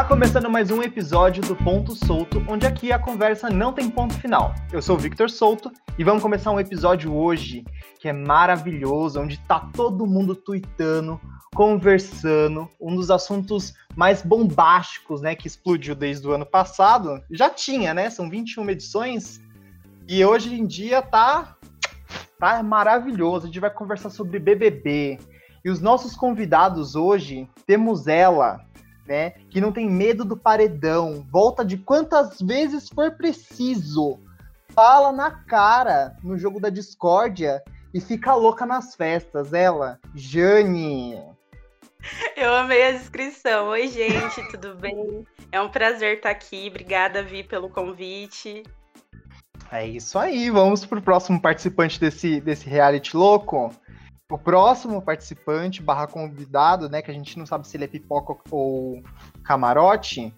Tá começando mais um episódio do Ponto Solto, onde aqui a conversa não tem ponto final. Eu sou o Victor Souto e vamos começar um episódio hoje que é maravilhoso, onde tá todo mundo tweetando, conversando, um dos assuntos mais bombásticos, né, que explodiu desde o ano passado. Já tinha, né? São 21 edições e hoje em dia tá tá maravilhoso. A gente vai conversar sobre BBB. E os nossos convidados hoje, temos ela, né? Que não tem medo do paredão, volta de quantas vezes for preciso, fala na cara no jogo da discórdia e fica louca nas festas. Ela, Jane. Eu amei a descrição. Oi, gente, tudo bem? É um prazer estar aqui. Obrigada, Vi, pelo convite. É isso aí. Vamos pro próximo participante desse, desse reality louco. O próximo participante barra convidado, né, que a gente não sabe se ele é pipoca ou camarote,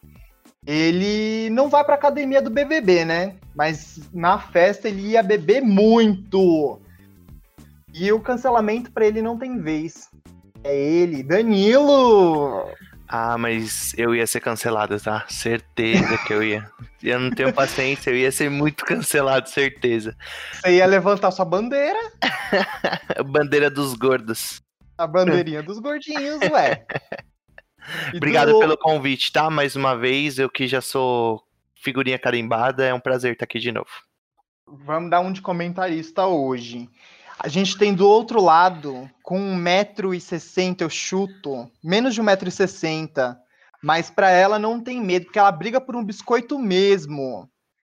ele não vai pra academia do BBB, né? Mas na festa ele ia beber muito. E o cancelamento para ele não tem vez. É ele, Danilo! Ah, mas eu ia ser cancelado, tá? Certeza que eu ia. Eu não tenho paciência, eu ia ser muito cancelado, certeza. Você ia levantar sua bandeira? bandeira dos gordos. A bandeirinha dos gordinhos, ué. E Obrigado pelo convite, tá? Mais uma vez, eu que já sou figurinha carimbada, é um prazer estar aqui de novo. Vamos dar um de comentarista hoje. A gente tem do outro lado, com 1,60m, eu chuto, menos de 1,60m. Mas para ela não tem medo, porque ela briga por um biscoito mesmo.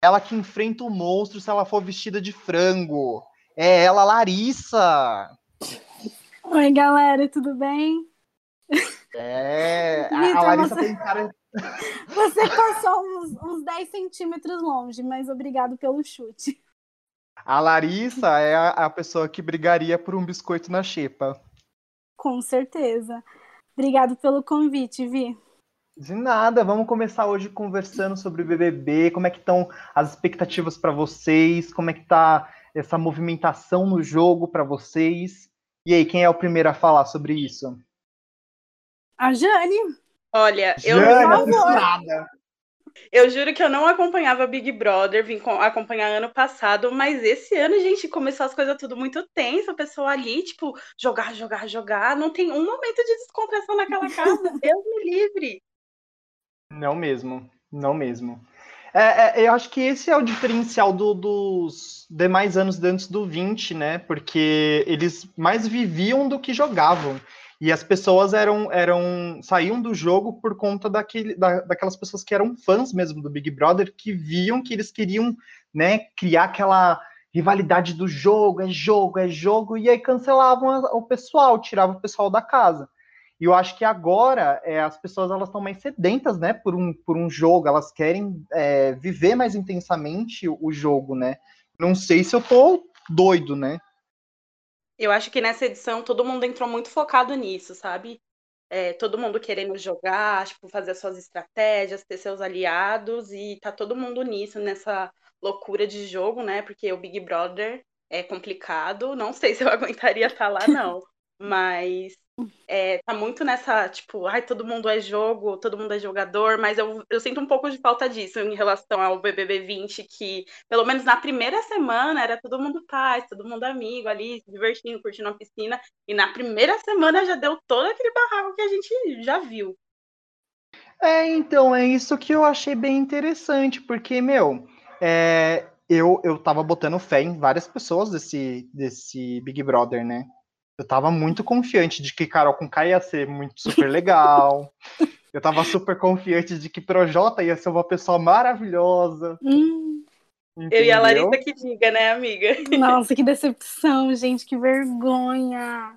Ela que enfrenta o monstro se ela for vestida de frango. É ela, Larissa. Oi, galera, tudo bem? É, a, a Larissa você... tem cara. Você passou uns, uns 10 centímetros longe, mas obrigado pelo chute. A Larissa é a, a pessoa que brigaria por um biscoito na xepa. Com certeza. Obrigado pelo convite, Vi. De nada, vamos começar hoje conversando sobre o BBB, como é que estão as expectativas para vocês, como é que tá essa movimentação no jogo para vocês. E aí, quem é o primeiro a falar sobre isso? A Jane. Olha, eu Jane, não nada. Eu juro que eu não acompanhava Big Brother, vim acompanhar ano passado, mas esse ano, gente, começou as coisas tudo muito tenso, a pessoa ali, tipo, jogar, jogar, jogar, não tem um momento de descompressão naquela casa, Deus me livre. Não mesmo, não mesmo. É, é, eu acho que esse é o diferencial do, dos demais anos antes do 20, né? Porque eles mais viviam do que jogavam. E as pessoas eram, eram saíam do jogo por conta daquele, da, daquelas pessoas que eram fãs mesmo do Big Brother, que viam que eles queriam né, criar aquela rivalidade do jogo, é jogo, é jogo, e aí cancelavam o pessoal, tiravam o pessoal da casa. E eu acho que agora é, as pessoas elas estão mais sedentas, né, por um, por um jogo, elas querem é, viver mais intensamente o jogo, né? Não sei se eu tô doido, né? Eu acho que nessa edição todo mundo entrou muito focado nisso, sabe? É, todo mundo querendo jogar, tipo, fazer suas estratégias, ter seus aliados, e tá todo mundo nisso, nessa loucura de jogo, né? Porque o Big Brother é complicado. Não sei se eu aguentaria estar tá lá, não. Mas é, tá muito nessa, tipo, ai, todo mundo é jogo, todo mundo é jogador, mas eu, eu sinto um pouco de falta disso em relação ao BBB 20, que pelo menos na primeira semana era todo mundo paz, todo mundo amigo ali, se divertindo, curtindo a piscina, e na primeira semana já deu todo aquele barraco que a gente já viu. É, então, é isso que eu achei bem interessante, porque, meu, é, eu, eu tava botando fé em várias pessoas desse, desse Big Brother, né? Eu tava muito confiante de que Carol com K ia ser muito super legal. eu tava super confiante de que Projota ia ser uma pessoa maravilhosa. Hum. Eu e a Larissa que diga, né, amiga? Nossa, que decepção, gente, que vergonha.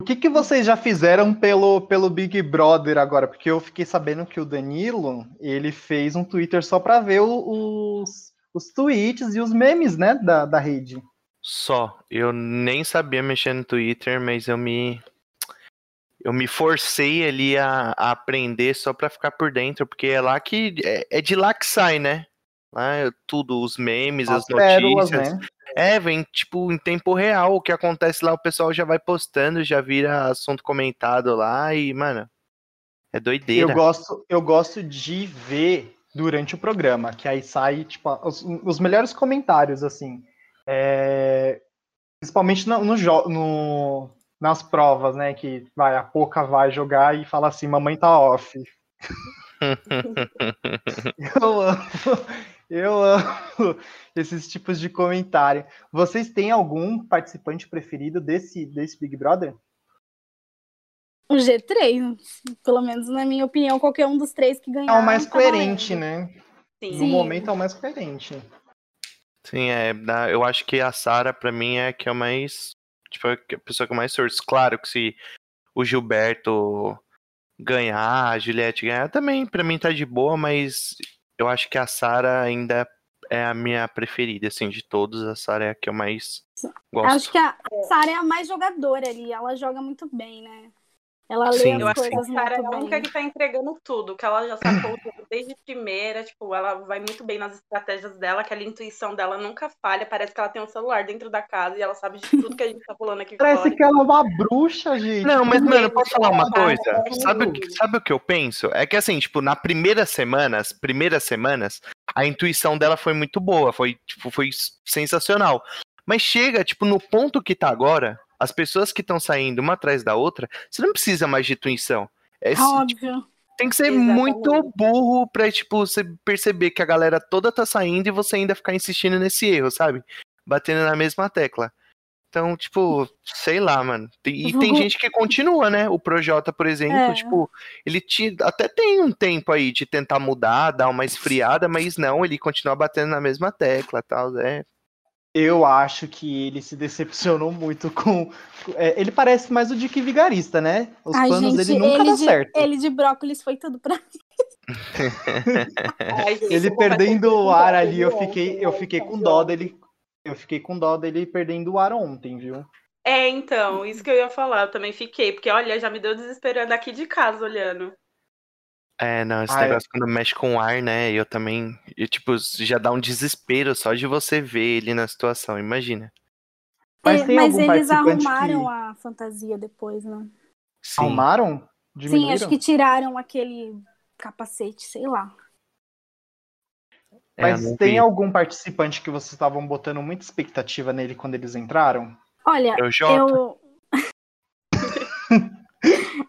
O que, que vocês já fizeram pelo, pelo Big Brother agora? Porque eu fiquei sabendo que o Danilo, ele fez um Twitter só pra ver os, os tweets e os memes, né, da, da rede. Só. Eu nem sabia mexer no Twitter, mas eu me. Eu me forcei ali a, a aprender só pra ficar por dentro, porque é lá que. É, é de lá que sai, né? Lá é tudo, os memes, as, as notícias. Pérolas, né? É, vem tipo em tempo real. O que acontece lá, o pessoal já vai postando, já vira assunto comentado lá e, mano. É doideira. Eu gosto, eu gosto de ver durante o programa, que aí sai, tipo, os, os melhores comentários, assim. É, principalmente no, no, no- nas provas, né? Que vai, a Poca vai jogar e fala assim, mamãe tá off. Eu amo, eu amo esses tipos de comentário. Vocês têm algum participante preferido desse, desse Big Brother? O G3, pelo menos na minha opinião, qualquer um dos três que É ganhar. o mais tá coerente, né? Sim. No momento é o mais coerente. Sim, é. Eu acho que a Sarah, pra mim, é a que é mais. Tipo, a pessoa que eu mais torço. Claro que se o Gilberto ganhar, a Juliette ganhar, também pra mim tá de boa, mas eu acho que a Sarah ainda é a minha preferida, assim, de todos. A Sarah é a que eu mais gosto. Acho que a Sarah é a mais jogadora ali. Ela joga muito bem, né? Ela lê Sim. as Eu acho que a coisas é a única que tá entregando tudo, que ela já sacou tudo desde primeira, tipo, ela vai muito bem nas estratégias dela, aquela intuição dela nunca falha, parece que ela tem um celular dentro da casa e ela sabe de tudo que a gente tá falando aqui Parece fora. que ela é uma bruxa, gente. Não, mas, mano, eu posso falar uma coisa? Sabe o, que, sabe o que eu penso? É que assim, tipo, na primeira semana, as primeiras semanas, a intuição dela foi muito boa, foi, tipo, foi sensacional. Mas chega, tipo, no ponto que tá agora, as pessoas que estão saindo uma atrás da outra, você não precisa mais de intuição. É, Óbvio. tem que ser Exatamente. muito burro pra, tipo, você perceber que a galera toda tá saindo e você ainda ficar insistindo nesse erro, sabe? Batendo na mesma tecla. Então, tipo, sei lá, mano. Tem- E tem Vou- gente que continua, né? O Projota, por exemplo, É. tipo, ele te, até tem um tempo aí de tentar mudar, dar uma esfriada, mas não, ele continua batendo na mesma tecla tal. É, Eu acho que ele se decepcionou muito com. é, ele parece mais o Dick Vigarista, né? Os Ai, planos gente, dele nunca ele dão de, certo. ele de brócolis foi tudo pra mim. Ai, gente, Ele perdendo o ar ali, eu fiquei, eu fiquei com ontem. dó dele. Eu fiquei com dó dele perdendo o ar ontem, viu? É, então, isso que eu ia falar, eu também fiquei, porque olha, já me deu desespero andar aqui de casa olhando. É, não, esse Ah, é. negócio quando mexe com o ar, né? Eu também. Eu, tipo, já dá um desespero só de você ver ele na situação, imagina. Mas tem mas algum eles participante arrumaram que- a fantasia depois, né? Sim. Arrumaram? Sim, Diminuíram? acho que tiraram aquele capacete, sei lá. É, Mas tem vi. algum participante que vocês estavam botando muita expectativa nele quando eles entraram? Olha, É o Jota. eu.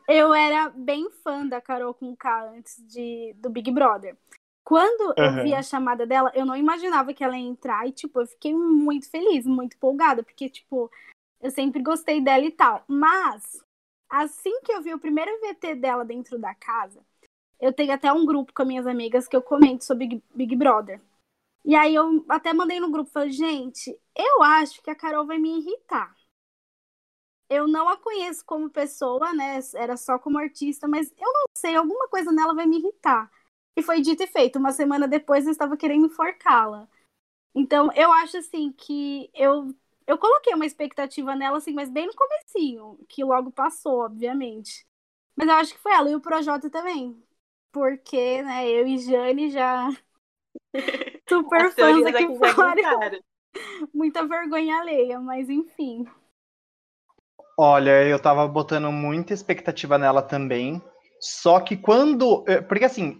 Eu era bem fã da Carol com K antes de, do Big Brother. Quando Aham. eu vi a chamada dela, eu não imaginava que ela ia entrar e, tipo, eu fiquei muito feliz, muito empolgada, porque, tipo, eu sempre gostei dela e tal. Mas, assim que eu vi o primeiro VT dela dentro da casa, eu tenho até um grupo com as minhas amigas que eu comento sobre Big- Big Brother. E aí eu até mandei no grupo, falei, gente, eu acho que a Carol vai me irritar. Eu não a conheço como pessoa, né? Era só como artista, mas eu não sei, alguma coisa nela vai me irritar. E foi dito e feito. Uma semana depois eu estava querendo enforcá-la. Então, eu acho assim que eu eu coloquei uma expectativa nela assim, mas bem no comecinho, que logo passou, obviamente. Mas eu acho que foi ela e o Projota também. Porque, né, eu e Jane já super As fãs aqui fora, muita vergonha alheia, mas enfim. Olha, eu tava botando muita expectativa nela também. Só que quando. eh, Porque assim,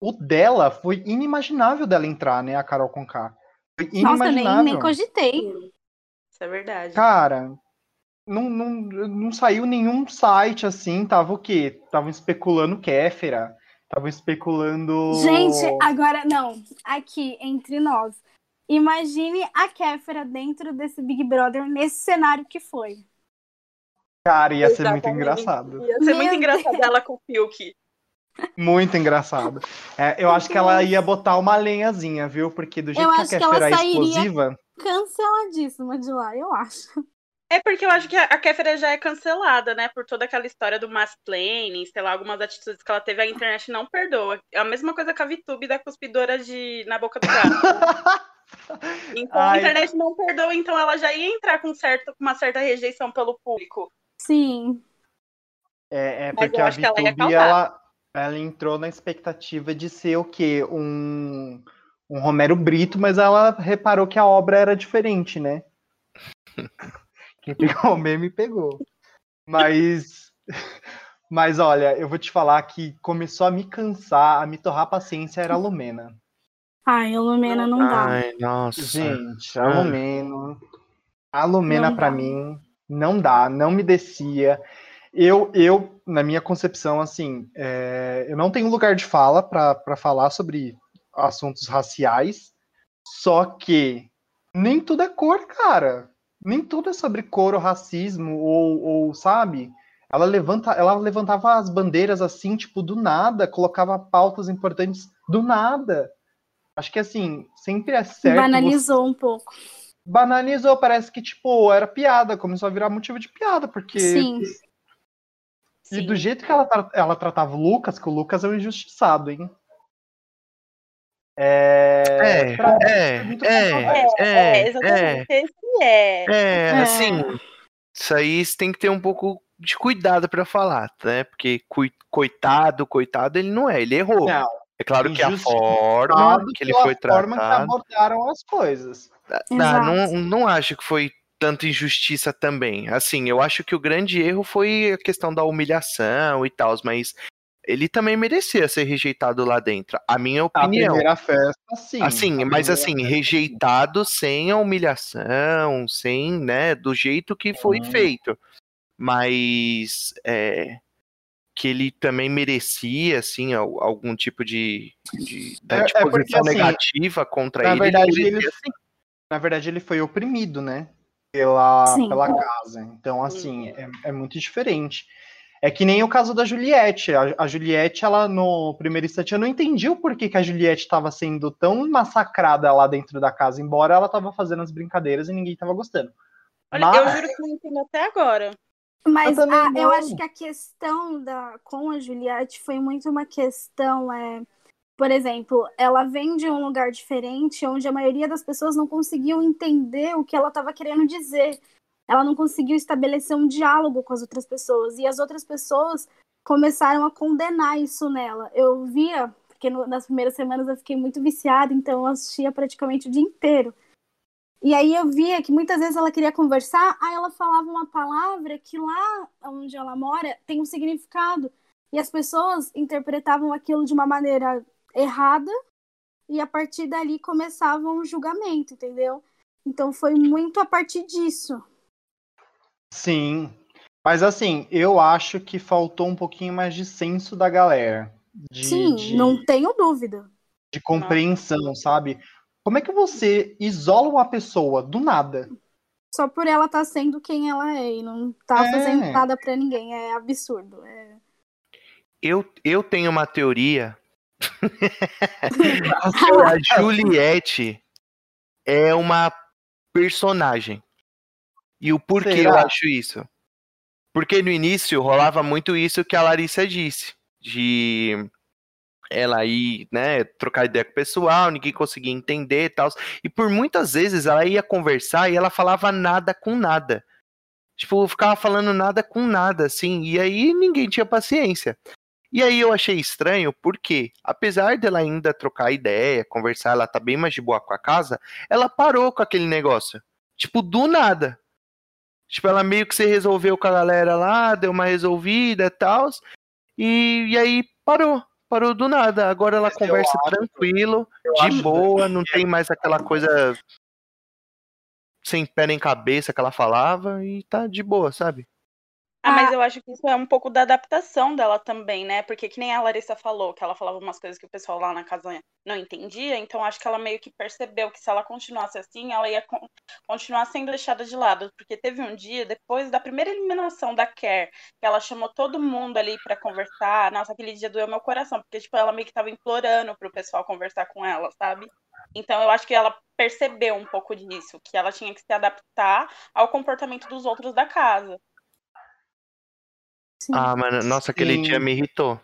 o dela foi inimaginável dela entrar, né? A Carol Conká. Foi Nossa, nem, inimaginável. nem cogitei. Isso é verdade. Cara, não, não, não saiu nenhum site assim. Tava o quê? Estavam especulando Kéfera. Estavam especulando. Gente, agora não. Aqui, entre nós. Imagine a Kéfera dentro desse Big Brother nesse cenário que foi. Cara, ia ser muito Exatamente. engraçado. Ia ser muito engraçado ela com o Fiuk. Muito engraçado. É, eu acho que ela ia botar uma lenhazinha, viu? Porque do jeito Eu que a que Kéfera é explosiva. Canceladíssima de lá, eu acho. É porque eu acho que a a Kéfera já é cancelada, né? Por toda aquela história do mansplaining, sei lá, algumas atitudes que ela teve, a internet não perdoa. É a mesma coisa com a VTube da cuspidora de na boca do gato. Então a Ai. internet não perdoa, então ela já ia entrar com, certo, com uma certa rejeição pelo público. Sim. É, é porque a que ela ela, ela entrou na expectativa de ser o quê? Um, um Romero Brito, mas ela reparou que a obra era diferente, né? Quem pegou o meme pegou. Mas Mas olha, eu vou te falar que começou a me cansar, a me torrar a paciência era a Lumena. Ai, a Lumena não dá. Ai, nossa. Gente, a. Lumena. A Lumena pra dá. mim não dá, não me descia. Eu, eu na minha concepção, assim, é, eu não tenho lugar de fala pra falar sobre assuntos raciais, só que nem tudo é cor, cara. Nem tudo é sobre cor ou racismo, ou, ou sabe? Ela, levanta, ela levantava as bandeiras assim, tipo, do nada, colocava pautas importantes do nada. Acho que assim, sempre é certo. você- Banalizou um pouco. Banalizou, parece que, tipo, era piada, começou a virar motivo de piada, porque. Sim. E Sim. do jeito que ela, tra- ela tratava o Lucas, que o Lucas é um injustiçado, hein? É. É, pra- é, muito é, controverso. É, é, exatamente. Esse é. É, É. assim, isso aí você tem que ter um pouco de cuidado pra falar, né? Porque coitado, coitado, ele não é, ele errou. Não, É claro que a forma que ele foi forma que tratado. abordaram as coisas. Ah, não, não acho que foi tanta injustiça também. Assim, eu acho que o grande erro foi a questão da humilhação e tal, mas ele também merecia ser rejeitado lá dentro. A minha A opinião. primeira festa, sim. Assim, A mas assim, festa, rejeitado sem a humilhação, sem, né, do jeito que foi Hum. feito. Mas é, que ele também merecia, assim, al- algum tipo de, de, né, É- de é porque, posição assim, negativa contra na ele. verdade, ele ele- merecia, sim. Na verdade, ele foi oprimido, né? Pela, Sim. pela casa. Então, assim, é, é muito diferente. É que nem o caso da Juliette. A, a Juliette, ela, no primeiro instante, eu não entendi o porquê que a Juliette estava sendo tão massacrada lá dentro da casa, embora ela estava fazendo as brincadeiras e ninguém estava gostando. Olha, Mas- eu juro que não entendo até agora. Mas Eu também ah, eu acho que a questão da, com a Juliette foi muito uma questão, é, por exemplo, ela vem de um lugar diferente onde a maioria das pessoas não conseguiam entender o que ela estava querendo dizer. Ela não conseguiu estabelecer um diálogo com as outras pessoas. E as outras pessoas começaram a condenar isso nela. Eu via, porque no- nas primeiras semanas eu fiquei muito viciada, então eu assistia praticamente o dia inteiro. E aí eu via que muitas vezes ela queria conversar, aí ela falava uma palavra que lá onde ela mora tem um significado. E as pessoas interpretavam aquilo de uma maneira errada e a partir dali começavam o julgamento, entendeu? Então foi muito a partir disso. Sim. Mas, assim, eu acho que faltou um pouquinho mais de senso da galera. De, Sim, de- não tenho dúvida. de compreensão, sabe? Como é que você isola uma pessoa do nada? Só por ela estar sendo quem ela é e não tá É. fazendo nada pra ninguém. É absurdo. É... Eu, eu tenho uma teoria a Juliette é uma personagem. E o porquê Será? eu acho isso? Porque no início rolava muito isso que a Larissa disse. De ela ir, né, trocar ideia com o pessoal, ninguém conseguia entender e tal. E por muitas vezes ela ia conversar e ela falava nada com nada. Tipo, ficava falando nada com nada, assim, e aí ninguém tinha paciência. E aí eu achei estranho porque, apesar dela ainda trocar ideia, conversar, ela tá bem mais de boa com a casa, ela parou com aquele negócio. Tipo, do nada. Tipo, ela meio que se resolveu com a galera lá, deu uma resolvida e tal. E, e aí parou. Parou do nada. Agora ela Mas eu conversa acho- tranquilo, de boa, não tem mais aquela coisa sem pé nem cabeça que ela falava e tá de boa, sabe? Ah, mas Ah. eu acho que isso é um pouco da adaptação dela também, né? Porque que nem a Larissa falou, que ela falava umas coisas que o pessoal lá na casa não entendia, então acho que ela meio que percebeu que se ela continuasse assim, ela ia con- continuar sendo deixada de lado. Porque teve um dia, depois da primeira eliminação da Care, que ela chamou todo mundo ali pra conversar. Nossa, aquele dia doeu meu coração, porque tipo, ela meio que tava implorando pro pessoal conversar com ela, sabe? Então eu acho que ela percebeu um pouco disso, que ela tinha que se adaptar ao comportamento dos outros da casa. Sim. Ah, mano, nossa, aquele Sim. dia me irritou.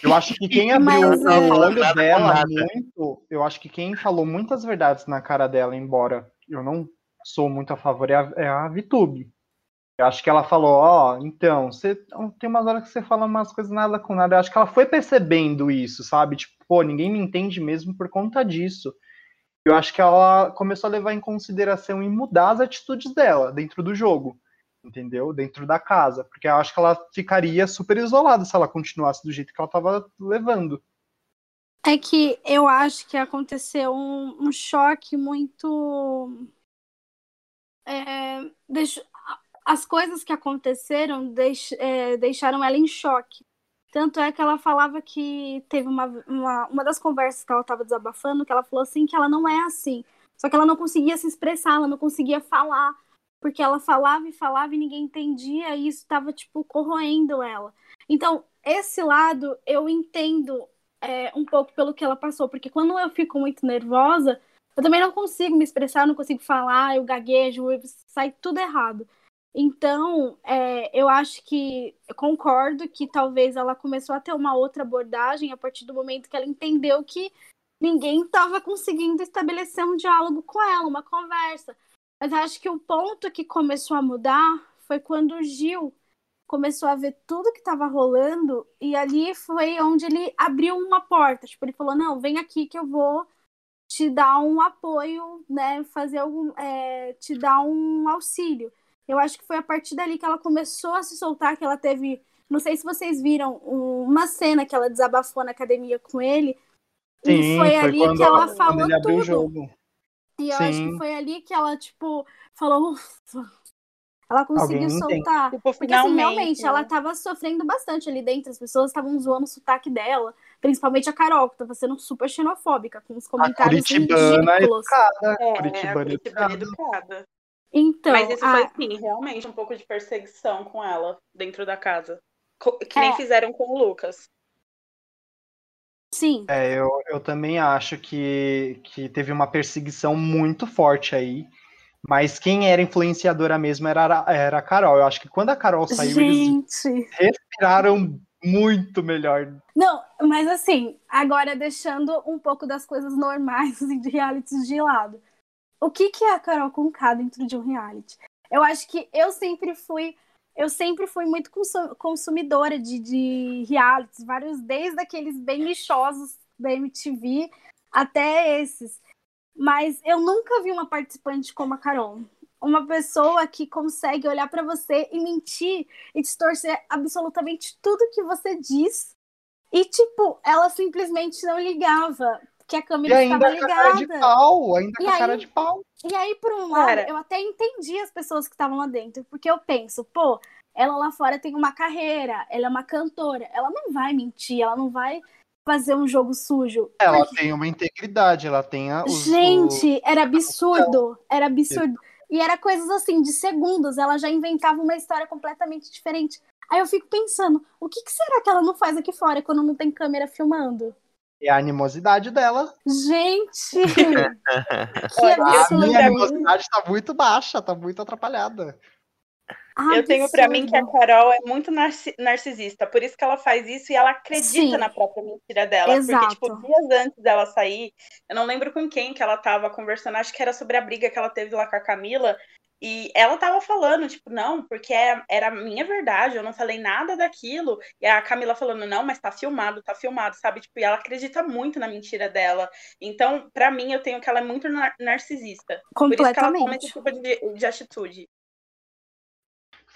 Eu acho que quem abriu Mas, o é, olho com dela muito, eu acho que quem falou muitas verdades na cara dela, embora eu não sou muito a favor, é a, é a Vitube. Eu acho que ela falou, ó, então, você tem umas horas que você fala umas coisas nada com nada. Eu acho que ela foi percebendo isso, sabe? Tipo, pô, ninguém me entende mesmo por conta disso. Eu acho que ela começou a levar em consideração e mudar as atitudes dela dentro do jogo. Entendeu? Dentro da casa, porque eu acho que ela ficaria super isolada se ela continuasse do jeito que ela estava levando. É que eu acho que aconteceu um, um choque muito. É, as coisas que aconteceram deix, é, deixaram ela em choque. Tanto é que ela falava que teve uma, uma, uma das conversas que ela estava desabafando, que ela falou assim que ela não é assim. Só que ela não conseguia se expressar, ela não conseguia falar, porque ela falava e falava e ninguém entendia, e isso estava, tipo, corroendo ela. Então, esse lado eu entendo é, um pouco pelo que ela passou, porque quando eu fico muito nervosa, eu também não consigo me expressar, não consigo falar, eu gaguejo, eu, sai tudo errado. Então, é, eu acho que eu concordo que talvez ela começou a ter uma outra abordagem a partir do momento que ela entendeu que ninguém estava conseguindo estabelecer um diálogo com ela, uma conversa. Mas acho que o ponto que começou a mudar foi quando o Gil começou a ver tudo que estava rolando e ali foi onde ele abriu uma porta. Tipo, ele falou: Não, vem aqui que eu vou te dar um apoio, né? Fazer algum. É, te dar um auxílio. Eu acho que foi a partir dali que ela começou a se soltar, que ela teve. Não sei se vocês viram uma cena que ela desabafou na academia com ele. Sim, e foi, foi ali que ela falou tudo. E eu Sim. acho que foi ali que ela, tipo, falou, ufa. Ela conseguiu soltar. Tipo, Porque, assim, realmente, né? ela tava sofrendo bastante ali dentro. As pessoas estavam zoando o sotaque dela. Principalmente a Carol, que tava sendo super xenofóbica, com os comentários a ridículos. Educada. É, Curitibana, a Curitibana educada. Então, Mas isso a... foi, sim, realmente um pouco de perseguição com ela dentro da casa. Que nem é. fizeram com o Lucas. Sim. É, eu, eu também acho que, que teve uma perseguição muito forte aí. Mas quem era influenciadora mesmo era, era a Carol. Eu acho que quando a Carol saiu, Gente. eles respiraram muito melhor. Não, mas assim, agora deixando um pouco das coisas normais e de realities de lado. O que, que é a Carol com K dentro de um reality? Eu acho que eu sempre fui eu sempre fui muito consumidora de, de realities, vários, desde aqueles bem lixosos da MTV até esses. Mas eu nunca vi uma participante como a Carol. Uma pessoa que consegue olhar para você e mentir e distorcer absolutamente tudo que você diz. E, tipo, ela simplesmente não ligava que a câmera estava ligada. Cara de pau, ainda e com aí, cara de pau. E aí, por um lado, Cara. eu até entendi as pessoas que estavam lá dentro, porque eu penso, pô, ela lá fora tem uma carreira, ela é uma cantora, ela não vai mentir, ela não vai fazer um jogo sujo. Ela porque... tem uma integridade, ela tem a. Os, Gente, o... era absurdo, era absurdo. E era coisas assim, de segundos, ela já inventava uma história completamente diferente. Aí eu fico pensando, o que, que será que ela não faz aqui fora quando não tem câmera filmando? É a animosidade dela. Gente! que absurdo! A minha animosidade tá muito baixa, tá muito atrapalhada. eu tenho para mim que a Carol é muito narcisista, por isso que ela faz isso e ela acredita Sim. na própria mentira dela. Exato. Porque, tipo, dias antes dela sair, eu não lembro com quem que ela tava conversando, acho que era sobre a briga que ela teve lá com a Camila, e ela tava falando, tipo, não, porque era, era minha verdade, eu não falei nada daquilo. E a Camila falando, não, mas tá filmado, tá filmado, sabe? Tipo, e ela acredita muito na mentira dela. Então, para mim, eu tenho que ela é muito nar narcisista. Por isso que ela toma esse tipo de, de atitude.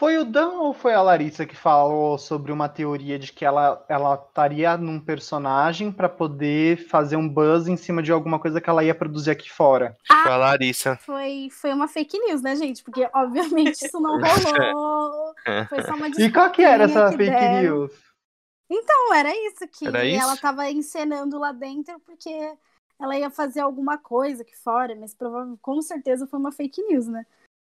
Foi o Dan ou foi a Larissa que falou sobre uma teoria de que ela ela estaria num personagem para poder fazer um buzz em cima de alguma coisa que ela ia produzir aqui fora? Ah, foi a Larissa. Foi, foi uma fake news, né, gente? Porque obviamente isso não rolou. foi só uma E qual que era essa que fake deram. news? Então, era isso que era isso? ela tava encenando lá dentro porque ela ia fazer alguma coisa aqui fora, mas provavelmente com certeza foi uma fake news, né?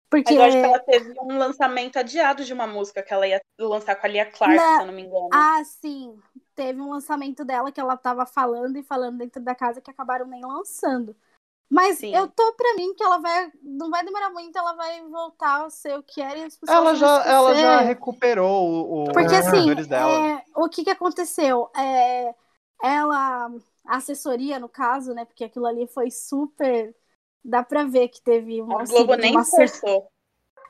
Porque... Mas eu acho que ela teve um lançamento adiado de uma música que ela ia lançar com a Lia Clark, na... se eu não me engano. Ah, sim. Teve um lançamento dela que ela tava falando e falando dentro da casa que acabaram nem lançando. Mas sim. eu tô pra mim que ela vai. Não vai demorar muito, ela vai voltar a ser o que era e as pessoas ela já, ela já recuperou o, o Porque assim, é, o que que aconteceu? É, ela, a assessoria, no caso, né? Porque aquilo ali foi super dá pra ver que teve uma. O Globo nem uma forçou.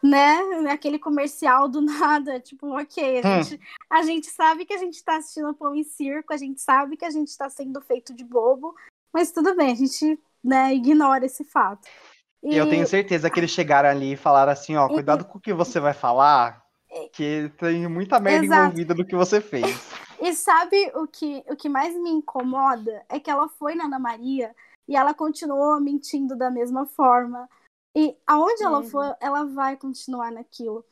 Né? Aquele comercial do nada, tipo, ok, a, hum. gente, a gente sabe que a gente tá assistindo Pão em Circo, a gente sabe que a gente tá sendo feito de bobo, mas tudo bem, a gente né, ignora esse fato. E Eu tenho certeza que eles chegaram ali e falaram assim, ó, cuidado com o que você vai falar, que tem muita merda Exato. envolvida no que você fez. E sabe o que, o que mais me incomoda? É que ela foi na Ana Maria e ela continuou mentindo da mesma forma. E aonde ela Uhum. for, ela vai continuar naquilo.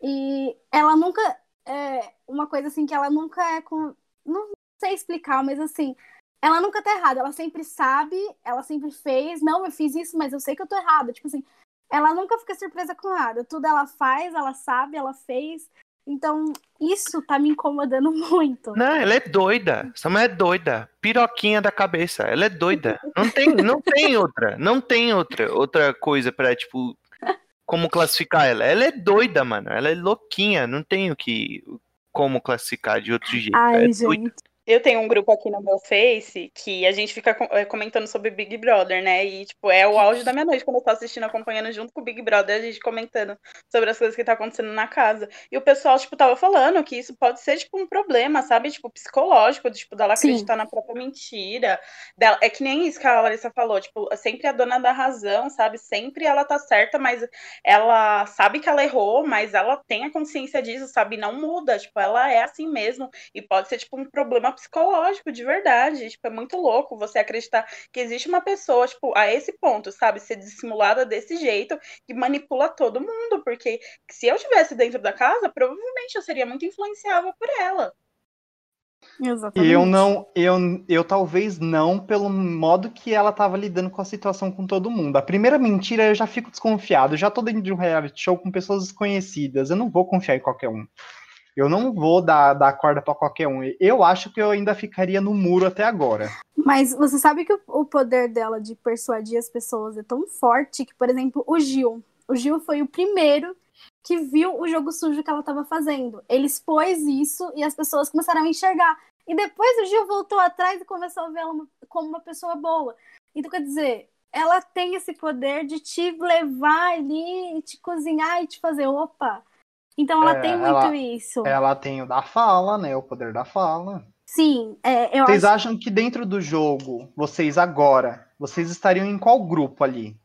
E ela nunca. É uma coisa assim que ela nunca é com. Não sei explicar, mas assim. Ela nunca tá errada. Ela sempre sabe, ela sempre fez. Não, eu fiz isso, mas eu sei que eu tô errada. Tipo assim, ela nunca fica surpresa com nada. Tudo ela faz, ela sabe, ela fez. Então, isso tá me incomodando muito. Não, ela é doida. Essa mulher é doida. Piroquinha da cabeça. Ela é doida. Não tem, não tem outra. Não tem outra, outra coisa pra, tipo, como classificar ela. Ela é doida, mano. Ela é louquinha. Não tem o que. Como classificar de outro jeito. Ai, é doida. Eu tenho um grupo aqui no meu Face que a gente fica eh, comentando sobre Big Brother, né? E, tipo, é o auge da minha noite quando eu tô assistindo, acompanhando junto com o Big Brother, a gente comentando sobre as coisas que tá acontecendo na casa. E o pessoal, tipo, tava falando que isso pode ser, tipo, um problema, sabe? Tipo, psicológico, tipo, dela Sim. acreditar na própria mentira. Dela... É que nem isso que a Larissa falou, tipo, sempre a dona da razão, sabe? Sempre ela tá certa, mas ela sabe que ela errou, mas ela tem a consciência disso, sabe? Não muda, tipo, ela é assim mesmo. E pode ser, tipo, um problema psicológico, de verdade. Tipo, é muito louco você acreditar que existe uma pessoa, tipo, a esse ponto, sabe? Ser dissimulada desse jeito que manipula todo mundo. Porque se eu estivesse dentro da casa, provavelmente eu seria muito influenciável por ela. Exatamente. Eu não, eu, eu talvez não, pelo modo que ela tava lidando com a situação com todo mundo. A primeira mentira eu já fico desconfiado. Eu já tô dentro de um reality show com pessoas desconhecidas. Eu não vou confiar em qualquer um. Eu não vou dar, dar corda pra qualquer um. Eu acho que eu ainda ficaria no muro até agora. Mas você sabe que o, o poder dela de persuadir as pessoas é tão forte que, por exemplo, o Gil. O Gil foi o primeiro que viu o jogo sujo que ela estava fazendo. Ele expôs isso e as pessoas começaram a enxergar. E depois o Gil voltou atrás e começou a vê-la como uma pessoa boa. Então, quer dizer, ela tem esse poder de te levar ali, te cozinhar e te fazer, opa. Então ela É, tem muito ela- isso. Ela tem o da fala, né? O poder da fala. Sim, é, eu Vocês acho. acham que dentro do jogo, vocês agora, vocês estariam em qual grupo ali?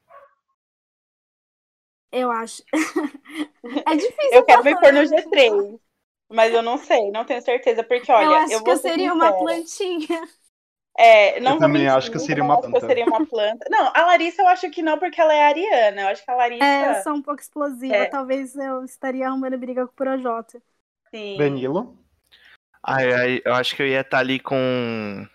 Eu acho. é difícil. Eu quero me pôr no né? G3. Mas eu não sei, não tenho certeza. Porque, olha, eu acho que vou eu ser seria uma sincera. plantinha. É, não Eu também mentir, acho que eu seria uma planta. seria uma planta. Não, a Larissa eu acho que não, porque ela é ariana. Eu acho que a Larissa, É, eu sou um pouco explosiva. É. Talvez eu estaria arrumando briga com o Projota. sim. Danilo? Ai, ai, eu acho que eu ia estar ali com.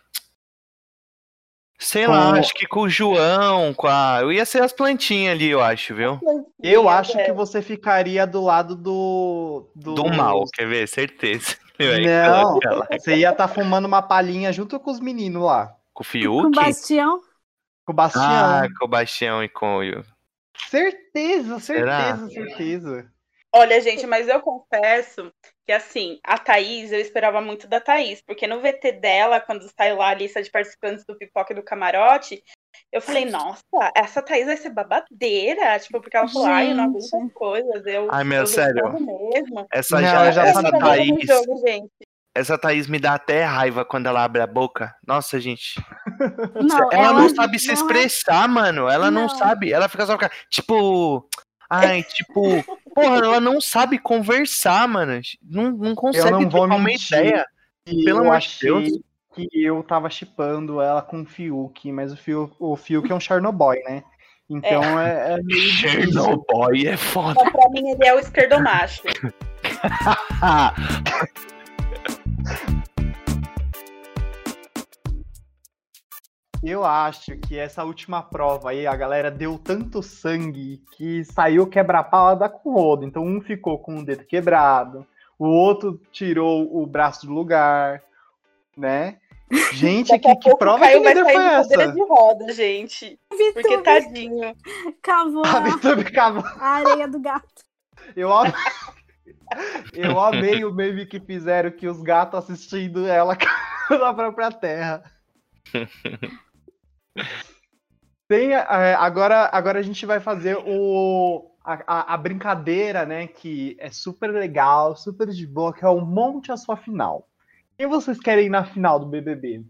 Sei Com- lá, acho que com o João, com a. Eu ia ser as plantinhas ali, eu acho, viu? Eu acho que Deus. você ficaria do lado do. Do, Do mal, quer ver? Certeza. Não, você ia estar fumando uma palhinha junto com os meninos lá. Com o Com Fiuk? o Bastião. Com o Bastião. Ah, com o Bastião e com o. Certeza, Será? certeza, certeza. Olha, gente, mas eu confesso que, assim, a Thaís, eu esperava muito da Thaís, porque no VT dela, quando saiu lá a lista de participantes do Pipoca e do Camarote, eu falei, nossa, essa Thaís vai ser babadeira, tipo, porque ela falou, ai, eu não aguento as coisas, eu, Ai, meu, eu sério. mesmo. Essa, Não, já, eu já essa sabia. Thaís. jogo, gente. Essa Thaís me dá até raiva quando ela abre a boca. Nossa, gente. Não, ela, não sabe é se expressar, mano. Ela não, Não. sabe. Ela fica só. Tipo. Ai, tipo. Porra, ela não sabe conversar, mano. Não, não consegue não vou uma ideia. Pelo eu amor de Deus. Que eu tava chipando ela com o Fiuk, mas o Fiuk, o Fiuk é um Chernobyl, né? Então é, é meio difícil. Chernobyl é foda. Então, pra mim, ele é o esquerdomacho. Eu acho que essa última prova aí, a galera deu tanto sangue que saiu quebra-pau a dar com o rodo. Então um ficou com o dedo quebrado, o outro tirou o braço do lugar, né? Gente, Daqui que, que prova que líder foi essa? de roda, gente. Porque Vitor tadinho. cavou A a, Vitor ficava- a areia do gato. Eu amei, eu amei o meme que fizeram que os gatos assistindo ela na própria terra. Tem, é, agora, agora a gente vai fazer o, a, a- a brincadeira, né? Que é super legal, super de boa, que é o Monte a sua final. Quem vocês querem ir na final do BBB?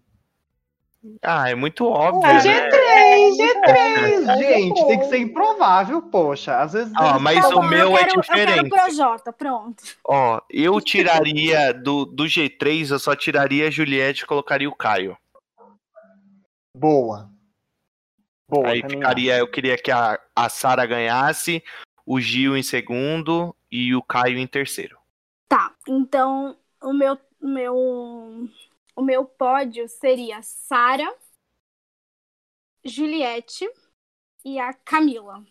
ah, é muito óbvio, Ah, né? G3, G3, É gente. G3. Tem que ser improvável, poxa. Às vezes. Ó, eles mas Tá o bom, meu eu é quero, Eu diferente. quero Projota, pronto. Ó, eu tiraria do, do G3, eu só tiraria a Juliette e colocaria o Caio. Boa. Boa, Aí ficaria, eu queria que a, a Sara ganhasse, o Gil em segundo e o Caio em terceiro. Tá, então o meu, o meu, o meu pódio seria Sara, Juliette e a Camila.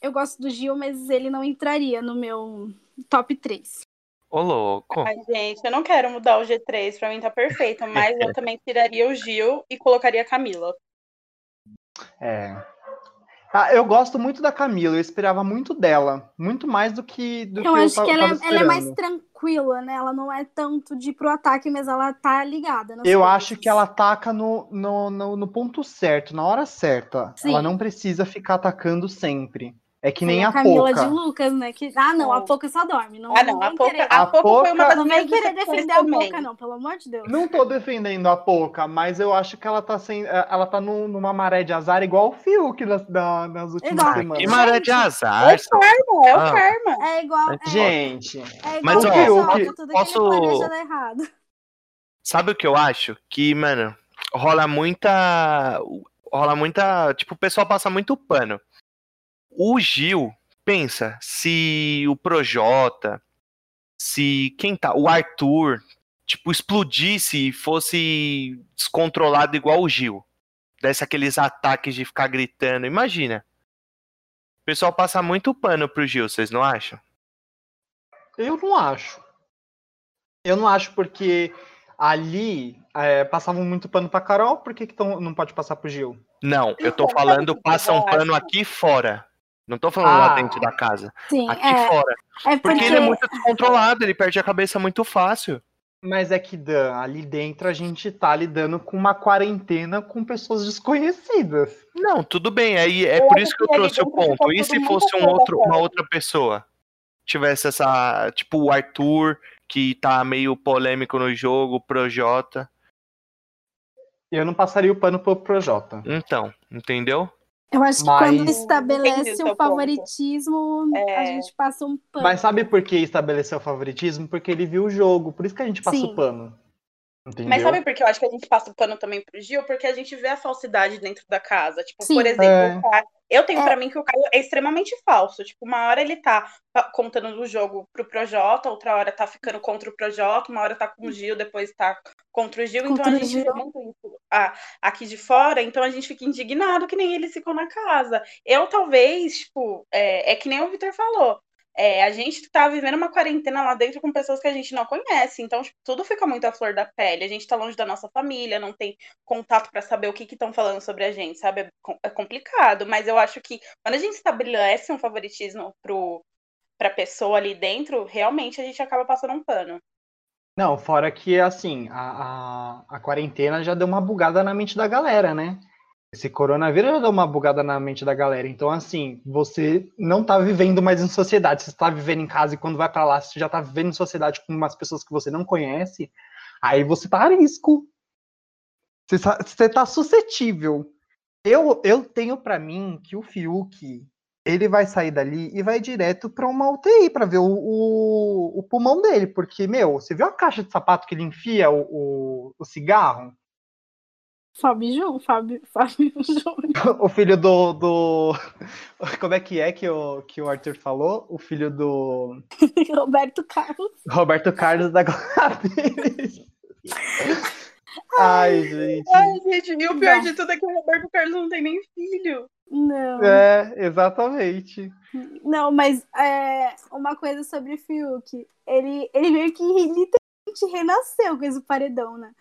Eu gosto do Gil, mas ele não entraria no meu top 3. Ô, louco. Ai, gente, eu não quero mudar o G3, pra mim tá perfeito, mas eu também tiraria o Gil e colocaria a Camila. É. Ah, eu gosto muito da Camila, eu esperava muito dela. Muito mais do que do Eu que acho eu que ela, é- ela é mais tranquila, né? Ela não é tanto de ir pro ataque, mas ela tá ligada. Eu coisas. acho que ela ataca no, no, no, no ponto certo, na hora certa. Sim. Ela não precisa ficar atacando sempre. É que nem a, Camila Poca. de Lucas, né? Que... Ah, não, a É. Poca só dorme. Não, Ah, não, a Poca, querer, a A Poca foi uma das não vem querer defender a também. Poca, não, pelo amor de Deus. Não tô defendendo a Poca, mas eu acho que ela tá sem, ela tá num- numa maré de azar igual o Fiuk nas, na- nas últimas Igual. semanas. Que maré de É azar. o karma, é o Ah. karma. É igual. É, Gente, é igual Mas, o Projota, eu- tudo posso- que ele planeja dá errado. Sabe o que eu acho? Que, mano, rola muita. Rola muita. Tipo, o pessoal passa muito pano. O Gil, pensa, se o Projota, se quem tá. O Arthur, tipo, explodisse e fosse descontrolado igual o Gil. Desse aqueles ataques de ficar gritando. Imagina. O pessoal passa muito pano pro Gil, vocês não acham? eu não acho. Eu não acho porque ali é, passavam muito pano pra Carol, por que, que tão- não pode passar pro Gil? Não, eu tô falando, o que passa eu um pano aqui fora. Não tô falando lá Ah. dentro da casa. Sim, Aqui é, fora. é Porque porque. ele é muito descontrolado, ele perde a cabeça muito fácil. Mas é que, Dan, ali dentro a gente tá lidando com uma quarentena com pessoas desconhecidas. Não, tudo bem, aí é Eu por isso que eu trouxe o ponto. E se fosse um outro, uma outra pessoa? Tivesse essa, tipo o Arthur, que tá meio polêmico no jogo, o Projota. Eu não passaria o pano pro Projota. Então, entendeu? Eu acho que Mas- quando estabelece o o favoritismo, a É. gente passa um pano. Mas sabe por que estabeleceu o favoritismo? Porque ele viu o jogo. Por isso que a gente passa Sim. o pano. Entendeu? Mas sabe por que eu acho que a gente passa o pano também pro Gil? Porque a gente vê a falsidade dentro da casa. Tipo, Sim. por exemplo, É. o Caio- eu tenho É. pra mim que o Caio é extremamente falso. Tipo, uma hora ele tá pa- contando do jogo pro Projota, outra hora tá ficando contra o Projota, uma hora tá com o Gil, depois tá contra o Gil. Contra então a o gente Gil. vê muito isso ah, aqui de fora, então a gente fica indignado que nem eles ficam na casa. Eu talvez, tipo, é, é que nem o Vitor falou. É, a gente tá vivendo uma quarentena lá dentro com pessoas que a gente não conhece, então tipo, tudo fica muito à flor da pele. A gente tá longe da nossa família, não tem contato pra saber o que estão falando sobre a gente, sabe? É, é complicado, mas eu acho que quando a gente estabelece um favoritismo pro, pra pessoa ali dentro, realmente a gente acaba passando um pano. Não, fora que, assim, a, a, a quarentena já deu uma bugada na mente da galera, né? Esse coronavírus já deu uma bugada na mente da galera. Então, assim, você não tá vivendo mais em sociedade. Você tá vivendo em casa e quando vai pra lá, você já tá vivendo em sociedade com umas pessoas que você não conhece. Aí você tá a risco. Você, você tá suscetível. Eu, eu tenho pra mim que o Fiuk, ele vai sair dali e vai direto pra uma UTI pra ver o, o, o pulmão dele. Porque, meu, você viu a caixa de sapato que ele enfia o, o, o cigarro? Fábio Júnior, Fábio, Fábio Júnior. O filho do, do. Como é que é que o, que o Arthur falou? O filho do Roberto Carlos. Roberto Carlos da Glória Pires. Ai, gente. Ai, gente, e o pior Não. de tudo é que o Roberto Carlos não tem nem filho. Não. É, exatamente. Não, mas é, uma coisa sobre o Fiuk. Ele, ele meio que literalmente renasceu com esse paredão, né?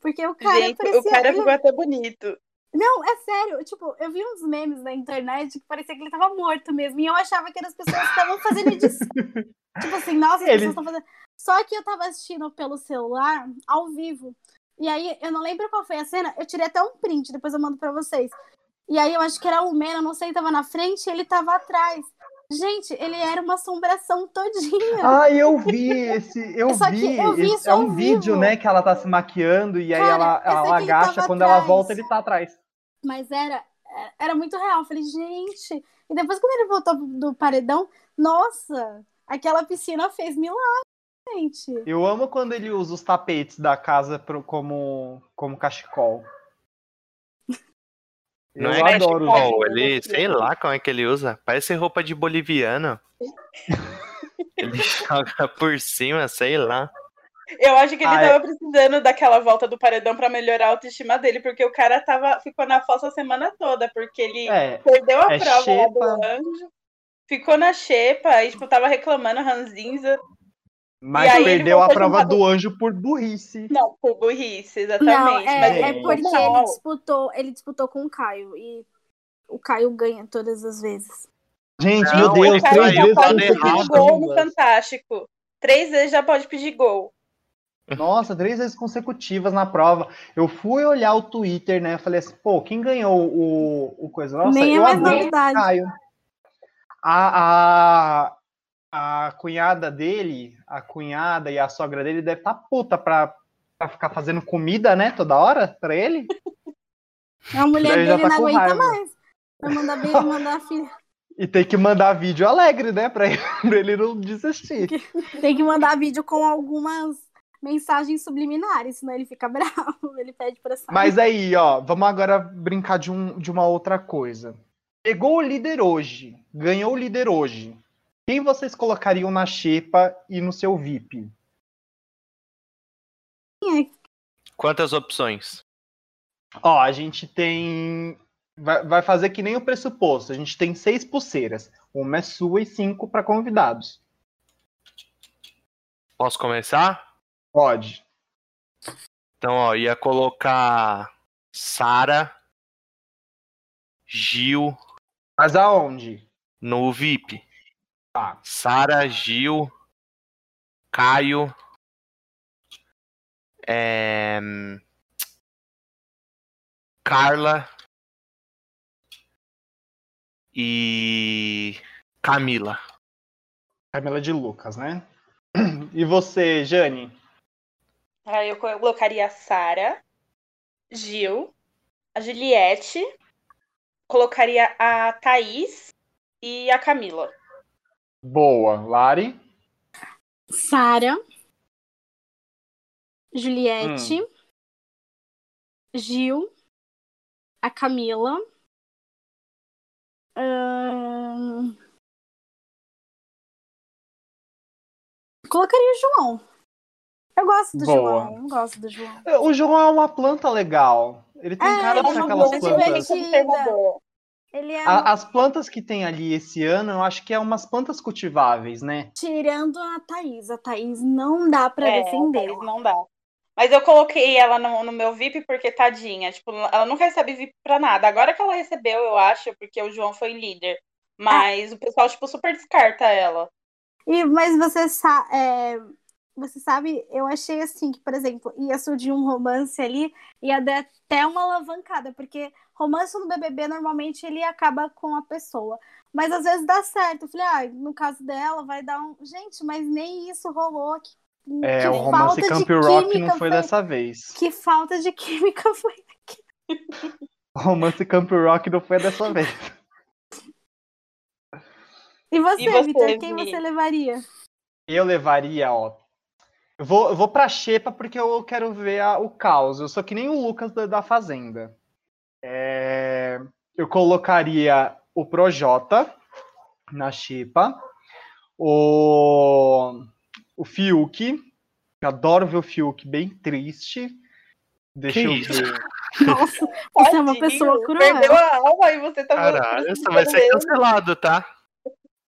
Porque o cara gente, parecia. o cara ele- ficou até bonito. Não, é sério. Tipo, eu vi uns memes na internet que parecia que ele tava morto mesmo. E eu achava que eram as pessoas que estavam fazendo edição. tipo assim, nossa, as Ele- pessoas estão fazendo. Só que eu tava assistindo pelo celular, ao vivo. E aí, eu não lembro qual foi a cena. Eu tirei até um print, depois eu mando pra vocês. E aí, eu acho que era o Mena, não sei, tava na frente e ele tava atrás. Gente, ele era uma assombração todinha. Ah, eu vi esse. Eu Só vi. eu vi esse- é um vídeo, vivo. né? Que ela tá se maquiando e aí Cara, ela, sei ela ele agacha. Quando ela atrás. volta, ele tá atrás. Mas era. era muito real. Eu falei, gente. E depois, quando ele voltou do paredão, nossa, aquela piscina fez milagre, gente. Eu amo quando ele usa os tapetes da casa pro, como, como cachecol. Não Eu é adoro usar. ele, sei lá como é que ele usa. Parece roupa de boliviano. ele joga por cima, sei lá. Eu acho que ele Ah, é. tava precisando daquela volta do paredão pra melhorar a autoestima dele, porque o cara tava, ficou na fossa a semana toda, porque ele É, perdeu a é prova do anjo, ficou na xepa e, tipo, tava reclamando ranzinza. Mas perdeu a prova do anjo por burrice. Não, por burrice, Não, exatamente. é, mas é ele- porque Não. ele disputou, ele disputou com o Caio. E o Caio ganha todas as vezes. Gente, Não, meu Deus, três vezes já pode errado. gol no. Fantástico. Três vezes já pode pedir gol. Nossa, três vezes consecutivas na prova. Eu fui olhar o Twitter, né? Falei assim, pô, quem ganhou o, o coisa? Nossa, Nem é eu mais adoro o novidade. Caio. A, a, a cunhada dele, a cunhada e a sogra dele deve estar puta pra, pra ficar fazendo comida, né? Toda hora pra ele. A mulher dele tá não aguenta raiva. mais. Vai mandar beijo, mandar a filha. E tem que mandar vídeo alegre, né? Pra ele, pra ele não desistir. Tem que mandar vídeo com algumas mensagens subliminares, senão ele fica bravo. Ele pede pra sair. Mas aí, ó, vamos agora brincar de, um, de uma outra coisa. Pegou o líder hoje, ganhou o líder hoje. Quem vocês colocariam na xepa e no seu VIP? Quantas opções? Ó, a gente tem. Vai, vai fazer que nem o pressuposto. A gente tem seis pulseiras. Uma é sua e cinco para convidados. Posso começar? Pode. Então, ó, ia colocar Sara, Gil Mas aonde? no VIP. Tá. Sara, Gil, Caio, é, Carla e Camila. Camila de Lucas, né? E você, Jane? Aí eu colocaria a Sara, Gil, a Juliette, colocaria a Thaís e a Camila. Boa. Lari? Sara, Juliette, Gil, a Camila. ahn, Colocaria o João. Eu gosto do Boa. João. Eu gosto do João. O João é uma planta legal. Ele tem É, cara de é aquelas plantas. divertida. Ele é A- as plantas que tem ali esse ano, eu acho que é umas plantas cultiváveis, né? tirando a Thaís. A Thaís não dá pra É, defender. Thaís não dá. Mas eu coloquei ela no, no meu VIP porque, tadinha, tipo, ela nunca recebe VIP pra nada. Agora que ela recebeu, eu acho, porque o João foi líder. Mas o pessoal, tipo, super descarta ela. E, mas você, sa é, você sabe, eu achei assim que, por exemplo, ia surgir um romance ali, ia dar até uma alavancada, porque romance no BBB normalmente ele acaba com a pessoa. Mas às vezes dá certo. Eu falei, ah, no caso dela vai dar um. Gente, mas nem isso rolou. Que, É, que o romance falta de Camp Rock não foi dessa vez. Que falta de química foi. O romance Camp Rock não foi dessa vez. E você, E você, Vitor, quem você levaria? Eu levaria, ó. Eu vou, eu vou pra Xepa porque eu quero ver a- o caos. Eu sou que nem o Lucas da, da Fazenda. É, eu colocaria o Projota na Xepa. O, o Fiuk. Eu adoro ver o Fiuk bem triste. Deixa Que eu isso? ver. Nossa, você é uma pessoa cruel. Perdeu a alma e você tá Caralho, você vai ser cancelado, tá?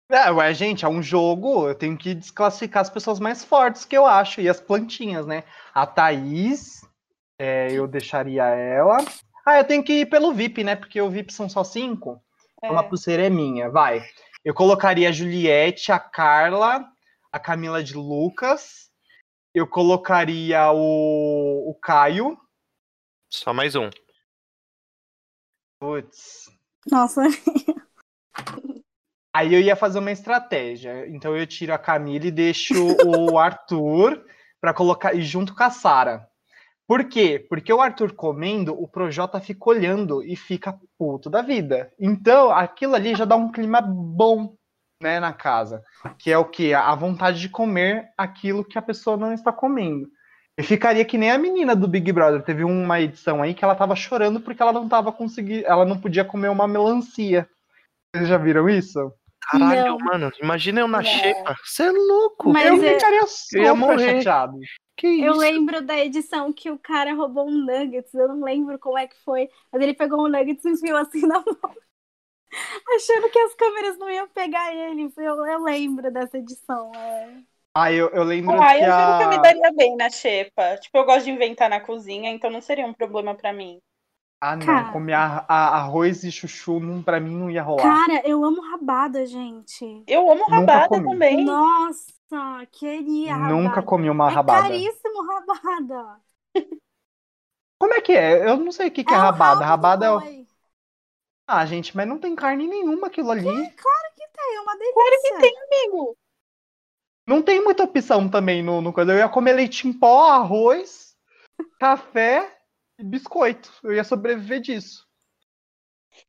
É, ué, gente, é um jogo, eu tenho que desclassificar as pessoas mais fortes que eu acho, e as plantinhas, né? A Thaís, é, eu deixaria ela. Ah, eu tenho que ir pelo VIP, né? Porque o VIP são só cinco. Então a pulseira é minha, vai. Eu colocaria a Juliette, a Carla, a Camila de Lucas. Eu colocaria o, o Caio. Só mais um. Putz. Nossa, Aí eu ia fazer uma estratégia. Então eu tiro a Camila e deixo o Arthur para colocar e junto com a Sara. Por quê? Porque o Arthur comendo, o Projota fica olhando e fica puto da vida. Então, aquilo ali já dá um clima bom, né, na casa. Que é o quê? A vontade de comer aquilo que a pessoa não está comendo. E ficaria que nem a menina do Big Brother. Teve uma edição aí que ela tava chorando porque ela não tava conseguindo. Ela não podia comer uma melancia. Vocês já viram isso? Caralho, Não. mano. Imagina eu na Não. xepa. Você é louco. Mas eu é- ficaria eu ia super morrer. chateado. Que isso? Eu lembro da edição que o cara roubou um nuggets, eu não lembro como é que foi, mas ele pegou um nuggets e enfiou assim na mão, achando que as câmeras não iam pegar ele. Eu, eu lembro dessa edição. é. Ah, eu, eu lembro Ah, que eu juro que eu a... me daria bem na xepa. Tipo, eu gosto de inventar na cozinha, então não seria um problema pra mim. Ah, não. Cara. Comer a- a- arroz e chuchu, não, pra mim, não ia rolar. Cara, eu amo rabada, gente. Eu amo Nunca rabada comi. também. Nossa, queria rabada. Nunca comi uma é rabada. caríssimo rabada. Como é que é? Eu não sei o que, que é, o rabada. rabo do Rabada é. o-. Ah, gente, mas não tem carne nenhuma aquilo ali. É uma delícia. Claro que tem, amigo. Não tem muita opção também no, no coisa. Eu ia comer leite em pó, arroz, café biscoito. Eu ia sobreviver disso.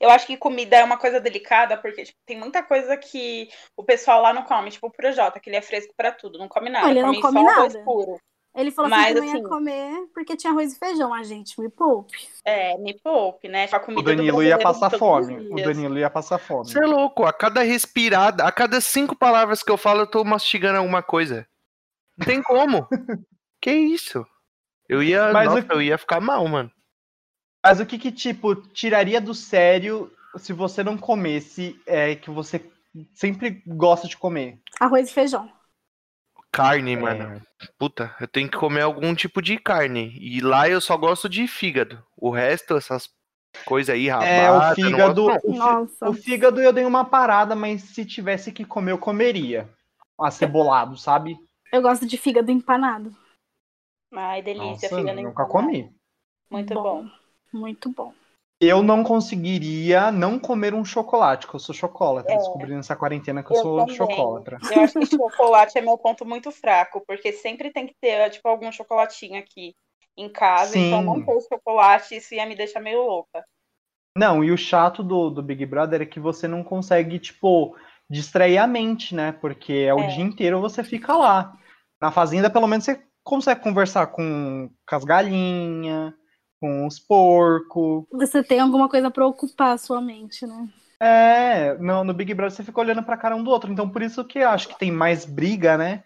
Eu acho que comida é uma coisa delicada, porque tipo, tem muita coisa que o pessoal lá não come. Tipo o Projota, que ele é fresco pra tudo, não come nada. Ele não come, come só arroz nada. puro. Ele falou Mas, assim que não ia assim- comer porque tinha arroz e feijão. A gente me poupe. É, me poupe, né? A comida O Danilo ia passar fome. O. Danilo ia passar fome. Você é louco. A cada respirada, a cada cinco palavras que eu falo, eu tô mastigando alguma coisa. Não tem como. que isso? Eu ia. Mas nossa, o- eu ia ficar mal, mano. Mas o que que, tipo, tiraria do sério se você não comesse é, que você sempre gosta de comer? Arroz e feijão. Carne, mano. Puta, eu tenho que comer algum tipo de carne. E lá eu só gosto de fígado. O resto, essas coisas aí, rabada. É, o fígado. gosto, Nossa. o fígado eu dei uma parada, mas se tivesse que comer, eu comeria. Acebolado, sabe? Eu gosto de fígado empanado. Ai, delícia, Nossa, nunca comi. Muito bom. Muito bom. Eu não conseguiria não comer um chocolate, que eu sou chocolatra. É. Descobri nessa quarentena que eu, Eu sou também. chocolatra. Eu acho que chocolate é meu ponto muito fraco, porque sempre tem que ter, tipo, algum chocolatinho aqui em casa. Então Sim. não ter chocolate, isso ia me deixar meio louca. Não, e o chato do, do Big Brother é que você não consegue, tipo, distrair a mente, né? Porque é o É. dia inteiro você fica lá. Na fazenda, pelo menos, você consegue conversar com, com as galinhas, com os porcos. Você tem alguma coisa pra ocupar a sua mente, né? É, no, no Big Brother você fica olhando pra cara um do outro. Então, por isso que eu acho que tem mais briga, né?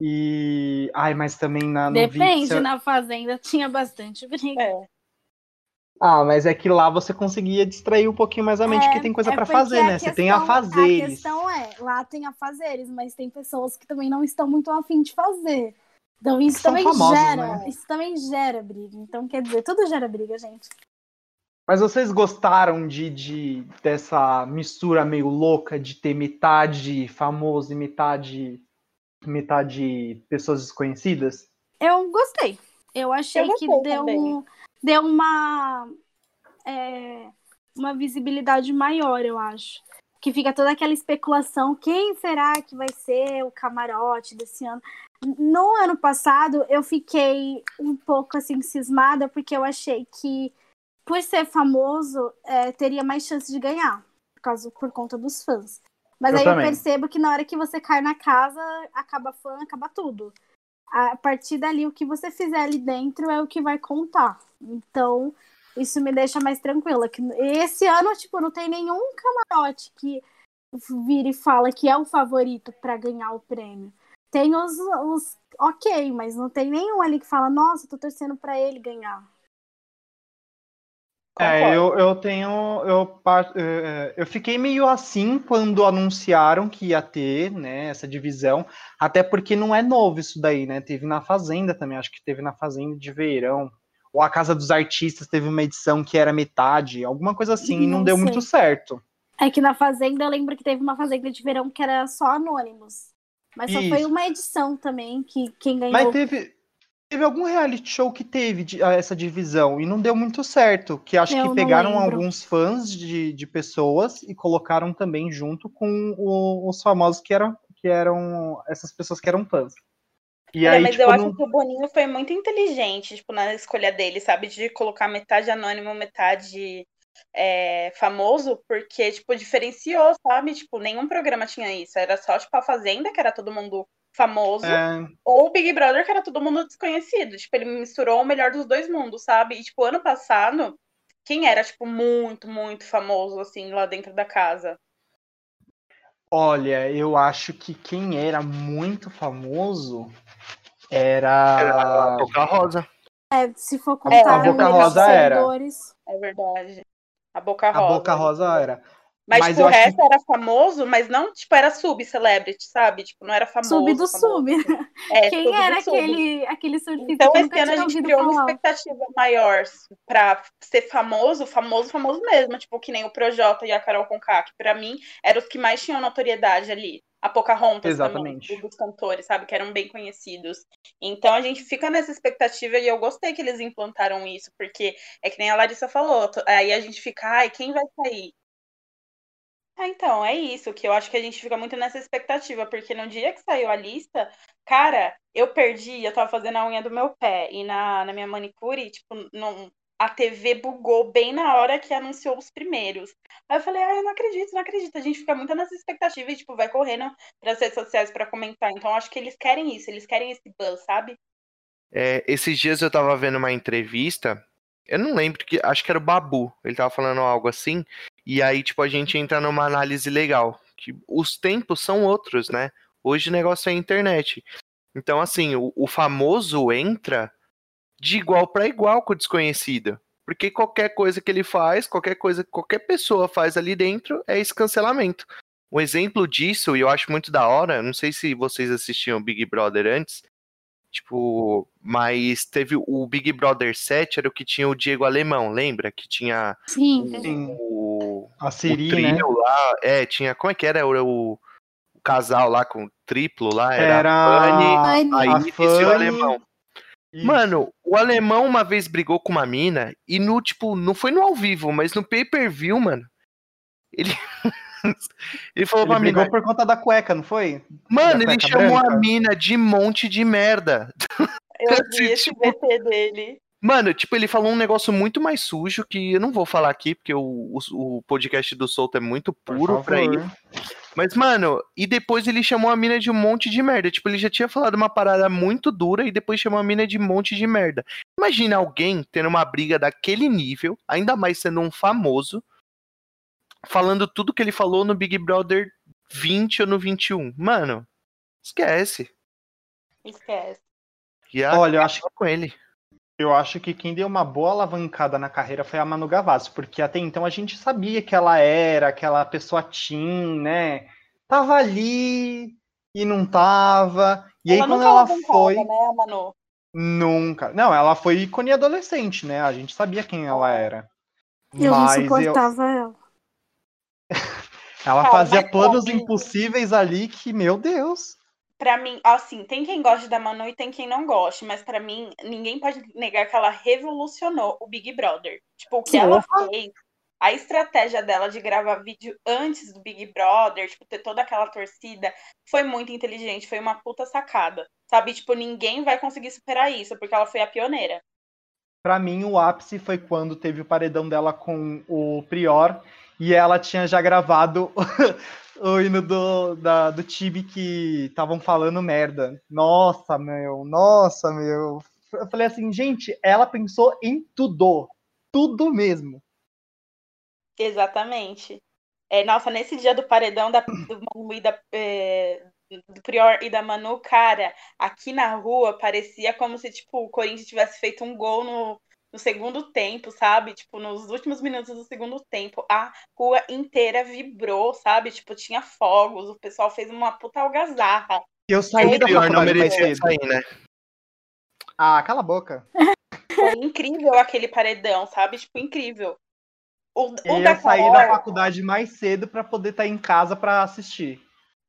E. Ai, mas também na. no Depende, na fazenda tinha bastante briga. É. Ah, mas é que lá você conseguia distrair um pouquinho mais a mente, É, porque tem coisa é pra porque fazer, né? Você tem a questão- A questão é, lá tem a fazeres, mas tem pessoas que também não estão muito afim de fazer. Então isso São também famosos, gera, né? isso também gera briga. Então quer dizer, tudo gera briga, gente. Mas vocês gostaram de, de dessa mistura meio louca de ter metade famoso e metade metade pessoas desconhecidas? Eu gostei. Eu achei Eu que deu, também. um- deu uma é, uma visibilidade maior, eu acho. Que fica toda aquela especulação, quem será que vai ser o camarote desse ano? No ano passado, eu fiquei um pouco assim cismada, porque eu achei que, por ser famoso, é, teria mais chance de ganhar, por, causa, por conta dos fãs. Mas Eu aí também. eu percebo que na hora que você cai na casa, acaba fã, acaba tudo. A partir dali, o que você fizer ali dentro é o que vai contar. Então, isso me deixa mais tranquila. Que esse ano, tipo, não tem nenhum camarote que vira e fala que é o favorito para ganhar o prêmio. Tem os, os ok, mas não tem nenhum ali que fala, nossa, tô torcendo para ele ganhar. É, eu, eu tenho. Eu, par- eh, eu fiquei meio assim quando anunciaram que ia ter, né, essa divisão. Até porque não é novo isso daí, né? Teve na Fazenda também, acho que teve na Fazenda de Verão. Ou a Casa dos Artistas teve uma edição que era metade, alguma coisa assim, e não Não deu sei. muito certo. É que na Fazenda, eu lembro que teve uma Fazenda de verão que era só anônimos. Mas só foi Isso. uma edição também que quem ganhou. Mas teve, teve algum reality show que teve ah, essa divisão e não deu muito certo. Que acho Eu que não pegaram alguns fãs de, de pessoas e colocaram também junto com o- os famosos que eram, que eram essas pessoas que eram fãs. E Olha, aí, mas tipo, eu acho não- que o Boninho foi muito inteligente, tipo, na escolha dele, sabe? De colocar metade anônimo, metade é, famoso, porque, tipo, diferenciou, sabe? Tipo, nenhum programa tinha isso. Era só, tipo, a Fazenda, que era todo mundo famoso, é, ou o Big Brother, que era todo mundo desconhecido. Tipo, ele misturou o melhor dos dois mundos, sabe? E, tipo, ano passado, quem era, tipo, muito, muito famoso, assim, lá dentro da casa? olha, eu acho que quem era muito famoso Era era. a Boca Rosa. É, se for É, contar a o Boca Rosa era. seguidores. É verdade. A Boca A Rosa. Boca Rosa era. Mas, Mas tipo, o resto era famoso, mas não, tipo, era sub-celebrity, sabe? Tipo, não era famoso. Sub do famoso. sub. É, Quem sub era sub. aquele, aquele surfista Então, que esse ano a gente criou uma falar? expectativa maior pra ser famoso, famoso, famoso mesmo. Tipo, que nem o Projota e a Carol Conká, que pra mim eram os que mais tinham notoriedade ali. A Pocahontas Exatamente. também, dos cantores, sabe? Que eram bem conhecidos. Então a gente fica nessa expectativa e eu gostei que eles implantaram isso, porque é que nem a Larissa falou, aí a gente fica, ai, quem vai sair? Ah, então, é isso, que eu acho que a gente fica muito nessa expectativa, porque no dia que saiu a lista, cara, eu perdi, eu tava fazendo a unha do meu pé, e na, na minha manicure, tipo, não, a TV bugou bem na hora que anunciou os primeiros. Aí eu falei, ah, eu não acredito, não acredito. A gente fica muito nessa expectativa e, tipo, vai correndo pras redes sociais pra comentar. Então, acho que eles querem isso, eles querem esse buzz, sabe? É, esses dias eu tava vendo uma entrevista, eu não lembro que, acho que era o Babu, ele tava falando algo assim, e aí, tipo, a gente entra numa análise legal, que os tempos são outros, né? Hoje o negócio é a internet. Então, assim, o, o famoso entra de igual para igual com o desconhecido. Porque qualquer coisa que ele faz, qualquer coisa que qualquer pessoa faz ali dentro, é esse cancelamento. Um exemplo disso, e eu acho muito da hora, não sei se vocês assistiam Big Brother antes, Tipo, mas teve o Big Brother 7, era o que tinha o Diego Alemão, lembra? Que tinha Sim. Sim. o, A o Siri, trio né? lá. É, tinha. Como é que era? Era o, o casal lá com o triplo lá? Era, Era a Fanny, Fanny. a a Iris e o Fanny. Alemão. Isso. Mano, o alemão uma vez brigou com uma mina e no, tipo, não foi no ao vivo, mas no pay-per-view, mano. Ele. ele falou Ele pra mina. brigou por conta da cueca, não foi? Mano, da ele chamou a branca? mina de monte de merda. Eu vi esse Tipo- VT dele. Mano, tipo, ele falou um negócio muito mais sujo que eu não vou falar aqui, porque o, o, o podcast do Solto é muito puro pra favor. Mas, mano, e depois ele chamou a mina de um monte de merda. Tipo, ele já tinha falado uma parada muito dura e depois chamou a mina de um monte de merda. Imagina alguém tendo uma briga daquele nível, ainda mais sendo um famoso, falando tudo que ele falou no Big Brother 20 ou no 21. Mano, esquece. Esquece. Já Olha, eu acho, com ele. Eu acho que quem deu uma boa alavancada na carreira foi a Manu Gavassi, porque até então a gente sabia que ela era aquela pessoa teen, né? Tava ali e não tava. E aí ela quando nunca ela foi, né, Manu? nunca. Não, ela foi ícone adolescente, né? A gente sabia quem ela era. Eu não Mas eu- suportava ela. ela Cara, fazia planos impossíveis ali que, meu Deus. Pra mim, assim, tem quem goste da Manu e tem quem não goste, mas pra mim, ninguém pode negar que ela revolucionou o Big Brother. Tipo, o que ela fez, a estratégia dela de gravar vídeo antes do Big Brother, tipo, ter toda aquela torcida, foi muito inteligente, foi uma puta sacada. Sabe, tipo, ninguém vai conseguir superar isso, porque ela foi a pioneira. Pra mim, o ápice foi quando teve o paredão dela com o Prior e ela tinha já gravado o hino do, da, do time que estavam falando merda. Nossa, meu, nossa, meu. Eu falei assim, gente, ela pensou em tudo. Tudo mesmo. Exatamente. É, nossa, nesse dia do paredão da, do e da, é, do Prior e da Manu, cara, aqui na rua parecia como se, tipo, o Corinthians tivesse feito um gol no, no segundo tempo, sabe? Tipo, nos últimos minutos do segundo tempo. A rua inteira vibrou, sabe? Tipo, tinha fogos, o pessoal fez uma puta algazarra. Eu saí da pior não faculdade mais merecia cedo. sair, né? Ah, cala a boca. Foi incrível aquele paredão, sabe? Tipo, incrível. O, o Eu da sair Carol, da faculdade mais cedo pra poder estar em casa pra assistir.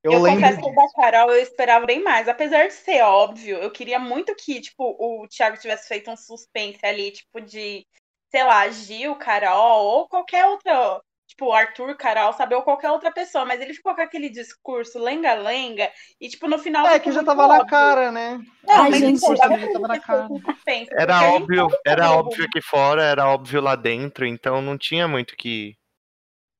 Eu, Eu, lembro confesso que o da Carol eu esperava bem mais. Apesar de ser óbvio, eu queria muito que, tipo, o Thiago tivesse feito um suspense ali, tipo, de, sei lá, Gil, Carol, ou qualquer outra tipo, o Arthur, Carol, sabe? Ou qualquer outra pessoa, mas ele ficou com aquele discurso lenga-lenga e, tipo, no final. É, que já tava na cara, né? Não, Ai, mas gente, pô, o dava discurso pra tava na cara. o que pensa, Era óbvio, era óbvio aqui fora, era óbvio lá dentro, então não tinha muito que.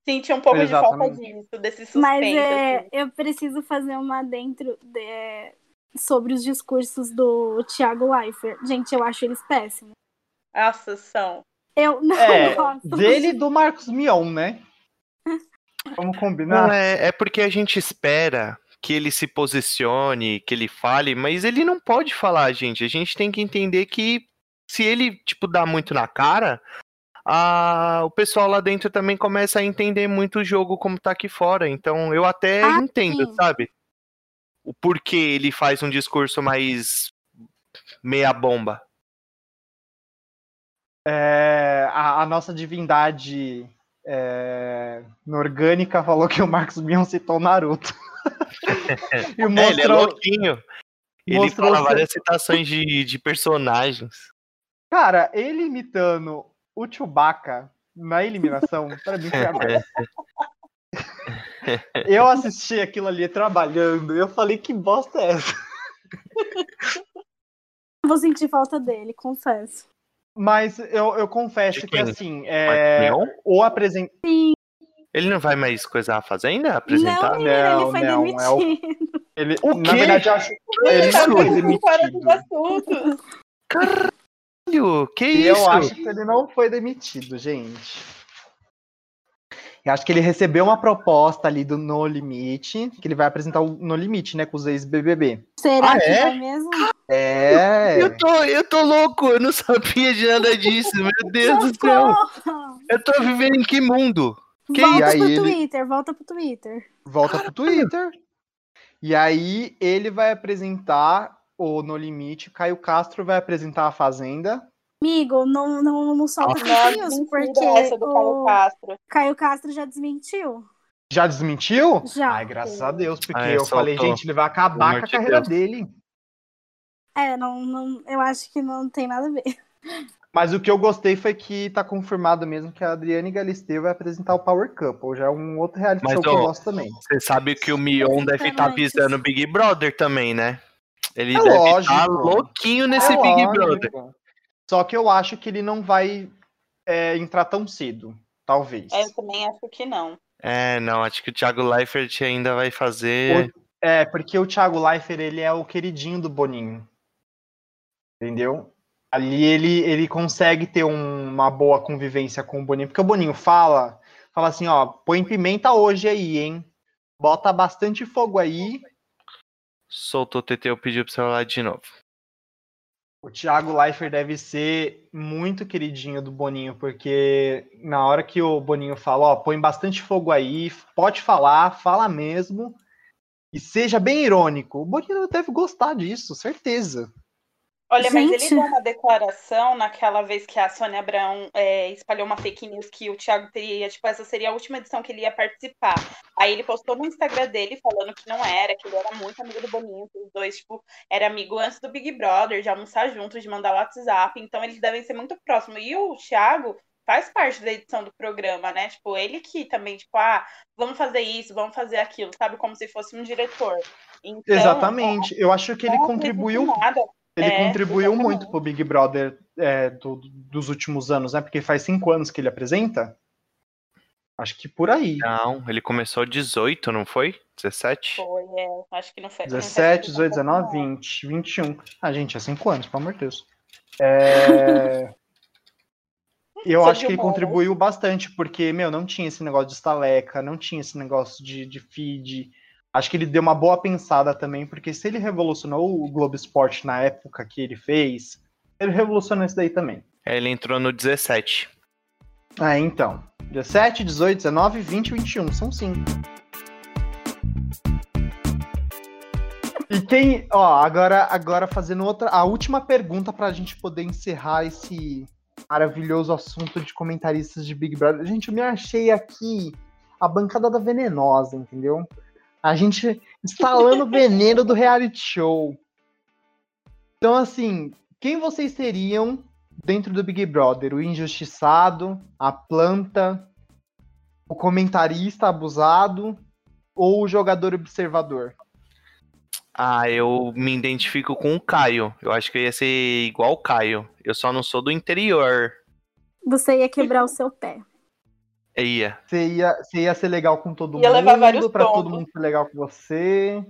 Senti um pouco de falta Exatamente. disso, desse suspense. Mas é, assim. eu preciso fazer uma dentro de- sobre os discursos do Thiago Leifert. Gente, eu acho eles péssimos. Nossa, são. Eu não É, gosto. dele e do Marcos Mion, né? Vamos combinar? Não, é, é porque a gente espera que ele se posicione, que ele fale, mas ele não pode falar, gente. A gente tem que entender que se ele, tipo, dá muito na cara, a- o pessoal lá dentro também começa a entender muito o jogo como tá aqui fora. Então eu até Ah, entendo, sim. sabe? O porquê ele faz um discurso mais meia bomba. É, a, a nossa divindade é, orgânica falou que o Marcos Mion citou o Naruto. e É, ele é mostrou, louquinho. Ele mostrou fala várias citações de, de personagens. Cara, ele imitando o Chewbacca na eliminação, pra mim foi a merda. Eu assisti aquilo ali trabalhando e eu falei, que bosta é essa? Vou sentir falta dele, confesso. Mas eu, eu confesso que assim, é, o apresent... Ele não vai mais coisar a fazenda? Apresentar? Não, menina, Não, ele foi não, é o- demitido. ele, O na quê? verdade, eu acho que ele Tá não foi muito fora dos demitido. assuntos. Caralho, que E isso? eu acho que ele não foi demitido, gente. Eu acho que ele recebeu uma proposta ali do No Limite, que ele vai apresentar o No Limite, né, com os ex-BBB. Será Ah, que é? vai mesmo? É. Eu tô, eu tô louco, eu não sabia de nada disso, meu Deus do céu. Eu tô vivendo em que mundo? Que volta aí pro ele- Twitter, volta pro Twitter. Volta pro Twitter. E aí ele vai apresentar o No Limite, Caio Castro vai apresentar a Fazenda. Amigo, não, não, não solta news, porque essa do Caio o Castro. Caio Castro já desmentiu. Já desmentiu? Já. Ai, graças a Deus, porque é, eu falei, soltou. gente, ele vai acabar com a carreira Deus. dele. É, não, não, eu acho que não tem nada a ver. Mas o que eu gostei foi que tá confirmado mesmo que a Adriane Galisteu vai apresentar o Power Couple. Já é um outro reality Mas, show que eu ó, gosto também. Você sabe que o Mion deve estar Exatamente. pisando Big Brother também, né? Ele É deve estar lógico. louquinho nesse É Big lógico. Brother. Só que eu acho que ele não vai é, entrar tão cedo. Talvez. É, Eu também acho que não. É, não, acho que o Thiago Leifert ainda vai fazer. É, porque o Thiago Leifert, ele é o queridinho do Boninho. Entendeu? Ali ele, ele consegue ter um- uma boa convivência com o Boninho, porque o Boninho fala, fala assim, ó, põe pimenta hoje aí, hein? Bota bastante fogo aí. Soltou o TT, eu pedi pro celular de novo. O Thiago Leifert deve ser muito queridinho do Boninho, porque na hora que o Boninho fala, ó, põe bastante fogo aí, pode falar, fala mesmo, e seja bem irônico. O Boninho deve gostar disso, certeza. Olha, mas ele Gente. deu uma declaração naquela vez que a Sônia Abrão é, espalhou uma fake news que o Thiago teria, tipo, essa seria a última edição que ele ia participar. Aí ele postou no Instagram dele falando que não era, que ele era muito amigo do Boninho, que os dois, tipo, era amigo antes do Big Brother, de almoçar juntos, de mandar WhatsApp, então eles devem ser muito próximos. E o Thiago faz parte da edição do programa, né? Tipo, ele que também, tipo, ah, vamos fazer isso, vamos fazer aquilo, sabe? Como se fosse um diretor. Então, Exatamente. Eu acho que ele contribuiu, nada. Ele É, contribuiu exatamente. muito pro Big Brother é, do- dos últimos anos, né? Porque faz cinco anos que ele apresenta. Acho que por aí. Não, ele começou 18, não foi? 17? Foi, é, acho que não foi. não faz 17, sentido 18, também, 19, não. 20, 21. Ah, gente, é cinco anos, pelo amor de Deus. É... Eu Sou acho que ele humoras. contribuiu bastante, porque, meu, não tinha esse negócio de estaleca, não tinha esse negócio de, de feed. Acho que ele deu uma boa pensada também, porque se ele revolucionou o Globo Esporte na época que ele fez, ele revolucionou isso daí também. É, ele entrou no 17. Ah, então. 17, 18, 19, 20 e 21. São cinco. E quem. Ó, agora, agora fazendo outra. A última pergunta pra gente poder encerrar esse maravilhoso assunto de comentaristas de Big Brother. Gente, eu me achei aqui a bancada da venenosa, entendeu? A gente instalando o veneno do reality show. Então, assim, quem vocês seriam dentro do Big Brother? O injustiçado, a planta, O comentarista abusado ou o jogador observador? Ah, eu me identifico com o Caio. Eu acho que eu ia ser igual o Caio. Eu só não sou do interior. Você ia quebrar o seu pé. Ia. Você ia, você ia ser legal com todo Ia levar vários mundo, pra todo tombos. mundo ser legal com você.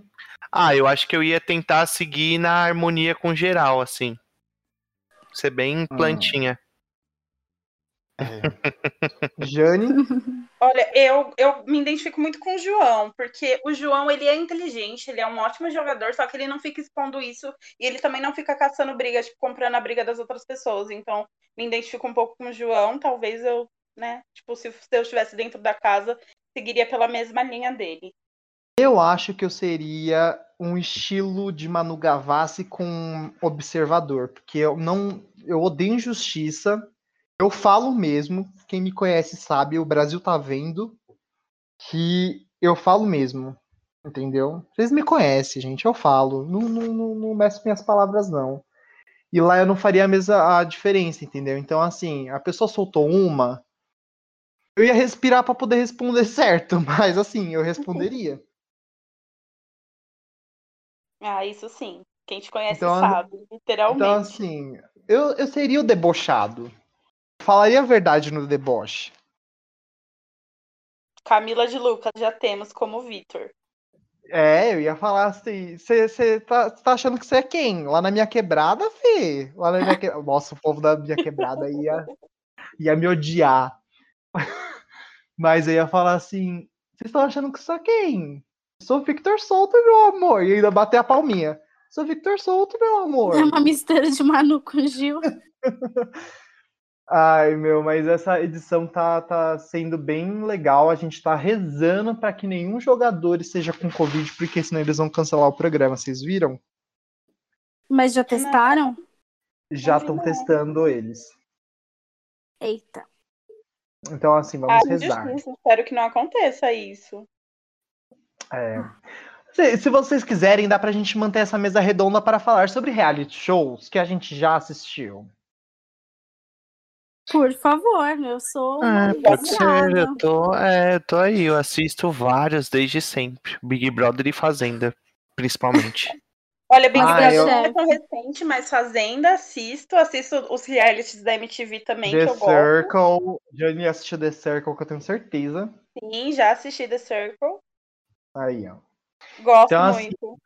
Ah, eu acho que eu ia tentar seguir na harmonia com geral, assim. Ser bem Hum. plantinha. Jane, Olha, eu, eu me identifico muito com o João, porque o João, ele é inteligente, ele é um ótimo jogador, só que ele não fica expondo isso, e ele também não fica caçando briga, tipo, comprando a briga das outras pessoas. Então, me identifico um pouco com o João, talvez eu, né, tipo, se, eu estivesse dentro da casa, seguiria pela mesma linha dele. eu acho que eu seria um estilo de Manu Gavassi com observador, porque eu não, eu odeio injustiça. Eu falo mesmo, quem me conhece sabe, o Brasil tá vendo que eu falo mesmo, entendeu? Vocês me conhecem, gente, eu falo, não, não, não, não meço minhas palavras não. E lá eu não faria a mesma a diferença, entendeu? Então assim, a pessoa soltou uma, eu ia respirar para poder responder certo, mas assim, eu responderia. Ah, isso sim. Quem te conhece Então, sabe, literalmente. Então, assim, eu, eu seria o debochado. Falaria a verdade no deboche. Camila de Lucas, já temos como Vitor. É, eu ia falar assim, você tá, tá achando que você é quem? Lá na minha quebrada, Fê? Lá na minha que... Nossa, o povo da minha quebrada ia, ia me odiar. Mas eu ia falar assim, vocês estão achando que sou quem? Sou Victor Souto, meu amor. E ainda bater a palminha. Sou Victor Souto, meu amor. É uma mistura de Manu com Gil. Ai, meu, mas essa edição tá, tá sendo bem legal. A gente tá rezando para que nenhum jogador esteja com Covid, porque senão eles vão cancelar o programa. Vocês viram? Mas já testaram? Já estão testando eles. Eita. Então, assim, Ah, vamos rezar. injustiça. Espero que não aconteça isso. É. Se, se vocês quiserem, dá pra gente manter essa mesa redonda para falar sobre reality shows que a gente já assistiu. Por favor, eu sou. É, pode ser. Eu tô, é, eu tô aí. Eu assisto vários desde sempre. Big Brother e Fazenda, principalmente. Olha, Big Ah, Brother eu- não é tão recente, mas Fazenda, assisto. Assisto os realities da MTV também, The que eu gosto. Circle. Jane assistiu The Circle, que eu tenho certeza. Sim, já assisti The Circle. Aí, ó. Gosto Então, assim, muito.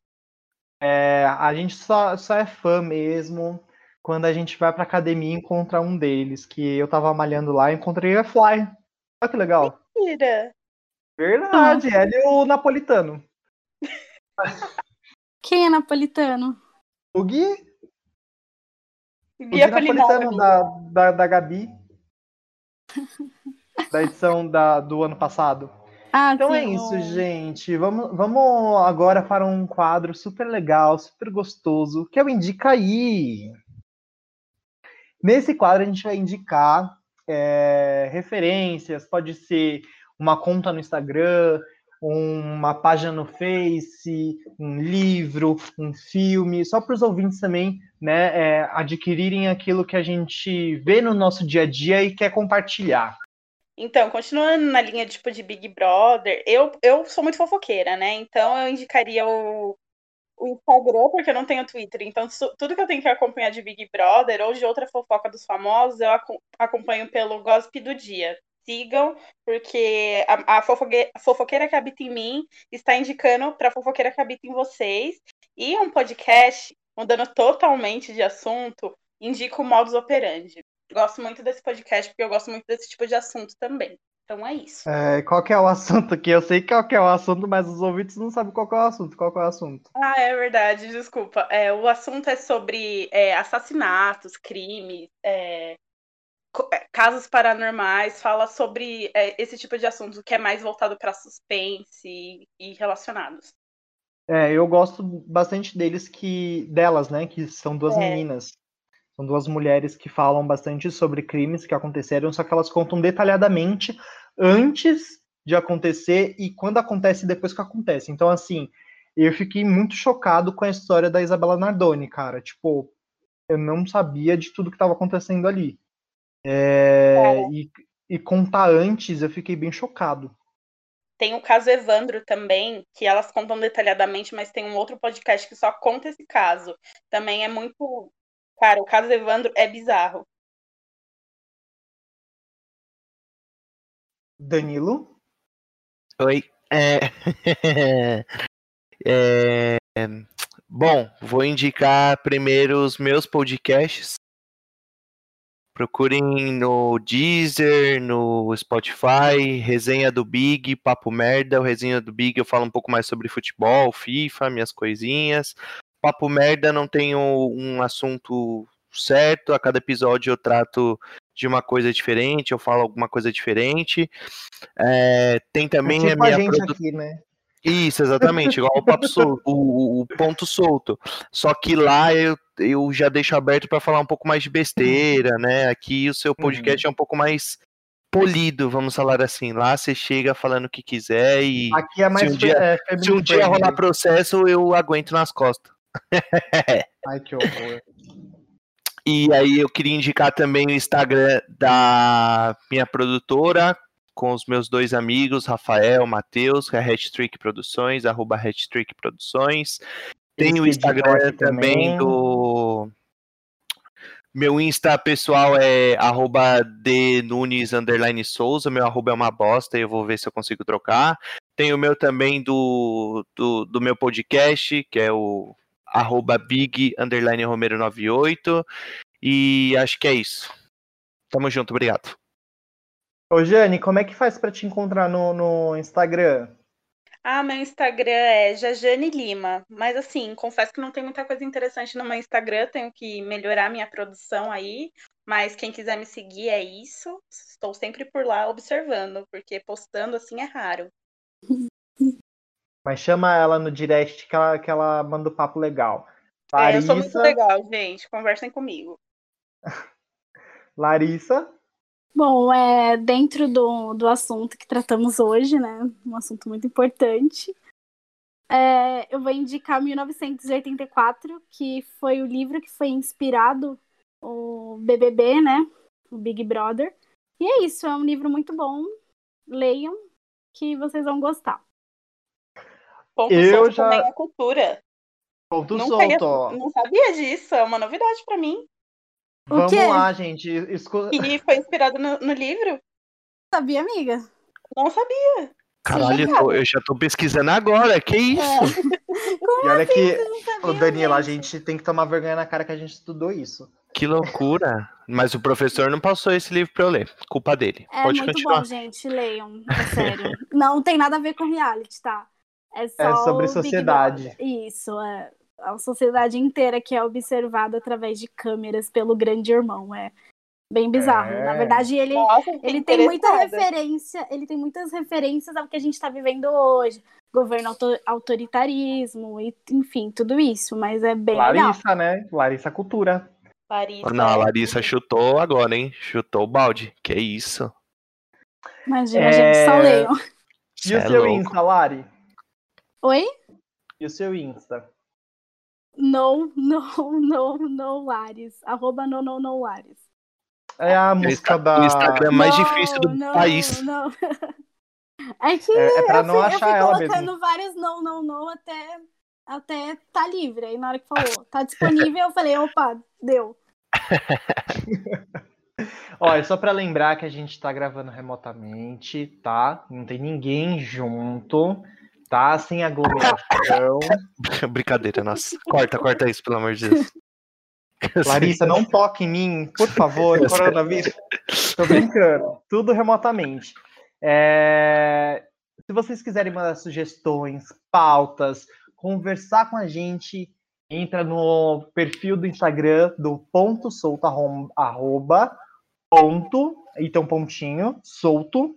É, a gente só, só é fã mesmo quando a gente vai pra academia e encontra um deles, que eu tava malhando lá e encontrei a Fly. Olha que legal. Mentira. Verdade, ele e o napolitano. Quem é napolitano? O Gui, o Gui Bia Apolinário. napolitano da, da, da Gabi. da edição da, do ano passado. Ah, Então sim, é isso, o- gente. Vamos, vamos agora para um quadro super legal, super gostoso, que é o Indica aí. Nesse quadro a gente vai indicar é, referências, pode ser uma conta no Instagram, uma página no Face, um livro, um filme, só para os ouvintes também né, é, adquirirem aquilo que a gente vê no nosso dia a dia e quer compartilhar. Então, continuando na linha tipo de Big Brother, eu, eu sou muito fofoqueira, né? Então eu indicaria o, o Instagram, porque eu não tenho Twitter. Então, su- tudo que eu tenho que acompanhar de Big Brother ou de outra fofoca dos famosos, eu aco- acompanho pelo Gossip do Dia. Sigam, porque a, a, fofoque- a fofoqueira que habita em mim está indicando para a fofoqueira que habita em vocês. E um podcast, mudando totalmente de assunto, indico o Modus Operandi. Gosto muito desse podcast, porque eu gosto muito desse tipo de assunto também. Então é isso. É, qual que é o assunto aqui? Eu sei qual que é o assunto, mas os ouvintes não sabem qual que é o assunto. Qual que é o assunto? Ah, é verdade, desculpa. É, o assunto é sobre é, assassinatos, crimes, é, é, casos paranormais, fala sobre é, esse tipo de assunto que é mais voltado para suspense e relacionados. É, eu gosto bastante deles que delas, né? Que são duas É. meninas. São duas mulheres que falam bastante sobre crimes que aconteceram, só que elas contam detalhadamente antes de acontecer e quando acontece e depois que acontece. Então, assim, eu fiquei muito chocado com a história da Isabela Nardoni, cara. Tipo, eu não sabia de tudo que estava acontecendo ali. É, e, e contar antes, eu fiquei bem chocado. Tem o caso Evandro também, que elas contam detalhadamente, mas tem um outro podcast que só conta esse caso. Também é muito. Cara, o caso Evandro é bizarro. Danilo? Oi. É... é... Bom, vou indicar primeiro os meus podcasts. Procurem no Deezer, no Spotify, Resenha do Big, Papo Merda. O Resenha do Big eu falo um pouco mais sobre futebol, FIFA, minhas coisinhas. Papo Merda não tenho um assunto certo, a cada episódio eu trato de uma coisa diferente, eu falo alguma coisa diferente. É, tem também é tipo a minha a gente produ- aqui, né? Isso, exatamente, igual o papo solto, o, o- ponto solto. Só que lá eu, eu já deixo aberto para falar um pouco mais de besteira, né? Aqui o seu podcast é um pouco mais polido, vamos falar assim. Lá você chega falando o que quiser e Aqui é mais um dia- é, se um dia rolar processo, eu aguento nas costas. Ai, que horror. E aí eu queria indicar também o Instagram da minha produtora, com os meus dois amigos, Rafael, Matheus, que é Hattrick Produções, arroba Hattrick Produções. Tem o Instagram também do. Meu Insta pessoal é arroba Nunes underline Souza, meu arroba é uma bosta, eu vou ver se eu consigo trocar. Tem o meu também do, do, do meu podcast, que é o arroba Big underline Romero 98. E acho que é isso. Tamo junto, obrigado. Ô, Jane, como é que faz pra te encontrar no, no Instagram? Ah, meu Instagram é Jajane Lima. Mas assim, confesso que não tem muita coisa interessante no meu Instagram, tenho que melhorar minha produção aí. Mas quem quiser me seguir é isso. Estou sempre por lá observando, porque postando assim é raro. Mas chama ela no direct que ela, que ela manda o papo legal. É, eu sou muito Larissa, legal, gente. Conversem comigo. Larissa, Bom, é dentro do, do assunto que tratamos hoje, né? Um assunto muito importante. É, eu vou indicar 1984, que foi o livro que foi inspirado o BBB, né? O Big Brother. E é isso, é um livro muito bom. Leiam, que vocês vão gostar. Ponto Eu solto já- também é cultura. ponto Nunca ia- solto. ó. não sabia disso, é uma novidade pra mim. O Vamos quê? lá, gente. Escu... E foi inspirado no, no livro? Sabia, amiga? Não sabia. Caralho, eu, tô- eu já tô pesquisando agora, que isso? E olha que, Não sabia, ô, Danilo, a gente? tem que tomar vergonha na cara que a gente estudou isso. Que loucura. Mas o professor não passou esse livro pra eu ler. Culpa dele. É Pode muito continuar. bom, gente. Leiam, é sério. Não tem nada a ver com reality, tá? É, só É sobre o sociedade. Isso, é a sociedade inteira que é observada através de câmeras pelo grande irmão. É bem bizarro. É. Na verdade, ele, Nossa, ele tem muita referência, ele tem muitas referências ao que a gente está vivendo hoje. Governo auto- autoritarismo, e, enfim, tudo isso. Mas é bem legal. Larissa, né? Larissa Cultura. Larissa. Não, a Larissa chutou agora, hein? Chutou o balde. Que isso? Imagina, É, gente, só leiam. E Cê o é seu louco. Insta, Lari? Oi? E o seu Insta? No, no, no, no, Lares. Arroba no, no, no, Lares. É a música da. o Instagram mais Não, difícil do não, país. Não. É que É, é pra eu não fui, eu achar fui ela colocando mesmo. vários não, não, não até, até tá livre. Aí na hora que falou, tá disponível, eu falei, opa, deu. É só pra lembrar que a gente tá gravando remotamente, tá? Não tem ninguém junto, tá? Sem aglomeração. Brincadeira, nossa. Corta, corta isso, pelo amor de Deus. Larissa, não toque em mim, por favor, coronavírus. Tô brincando. Tudo remotamente. É, Se vocês quiserem mandar sugestões, pautas, conversar com a gente, entra no perfil do Instagram do ponto solto, arroba, ponto, e um pontinho, solto.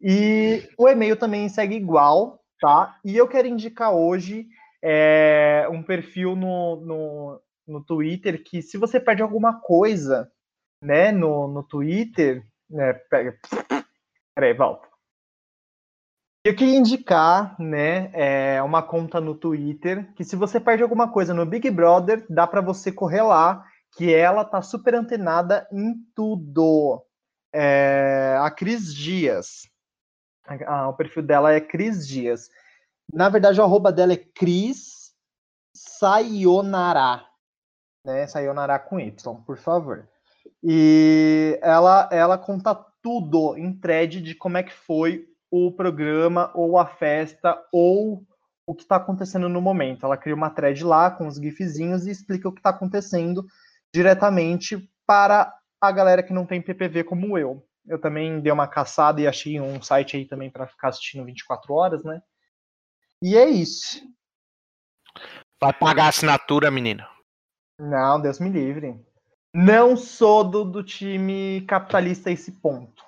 E o e-mail também segue igual, tá? E eu quero indicar hoje é, um perfil no, no, no Twitter que se você perde alguma coisa, né, no, no Twitter, né, pega... Peraí, volta. Eu queria indicar, né, é, uma conta no Twitter que se você perde alguma coisa no Big Brother, dá para você correr lá, que ela tá super antenada em tudo. é a Cris Dias. Ah, o perfil dela é Cris Dias. Na verdade, o arroba dela é Cris Sayonara. Né? Sayonara com Y, por favor. E ela, ela conta tudo em thread de como é que foi o programa, ou a festa, ou o que está acontecendo no momento. Ela cria uma thread lá com os gifzinhos e explica o que está acontecendo diretamente para a galera que não tem PPV como eu. Eu também dei uma caçada e achei um site aí também para ficar assistindo 24 horas, né? E é isso. Vai pagar a assinatura, menina. Não, Deus me livre. Não sou do, do time capitalista a esse ponto.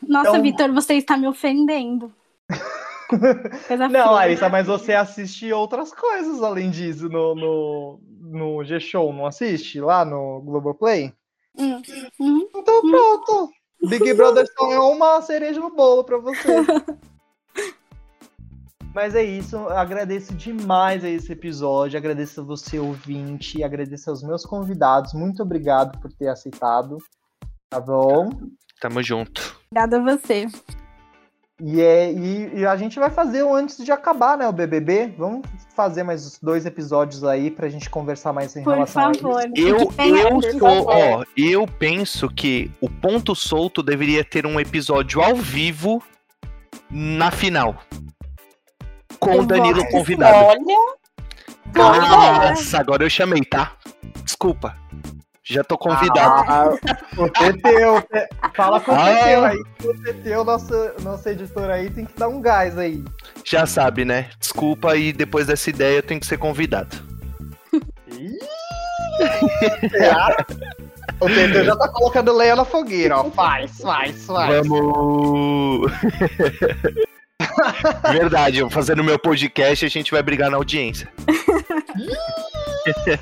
Nossa, então... Vitor, você está me ofendendo. não, Larissa, mas você assiste outras coisas além disso no, no, no G-Show, não assiste? Lá no Globoplay? Hum. Hum. Então pronto. Big Brother só é uma cereja no bolo para você. Mas é isso, eu agradeço demais a esse episódio, agradeço a você ouvinte, agradeço aos meus convidados, muito obrigado por ter aceitado, tá bom? Tamo junto. Obrigada a você. E, é, e, e, a gente vai fazer antes de acabar, né, o BBB. Vamos fazer mais dois episódios aí pra gente conversar mais em Por relação favor, a isso. Eu, eu, sou, ó, eu penso que o Ponto Solto deveria ter um episódio ao vivo na final com o Danilo convidado. Olha. Nossa, agora eu chamei, tá? Desculpa. Já tô convidado. Ah, o Teteu, fala com o ah. Teteu aí. O Teteu, nosso, nosso editor aí, tem que dar um gás aí. Já sabe, né? Desculpa e depois dessa ideia eu tenho que ser convidado. o Teteu já tá colocando leia na fogueira, ó. Faz, faz, faz. Vamos. Verdade, eu fazendo meu podcast a gente vai brigar na audiência.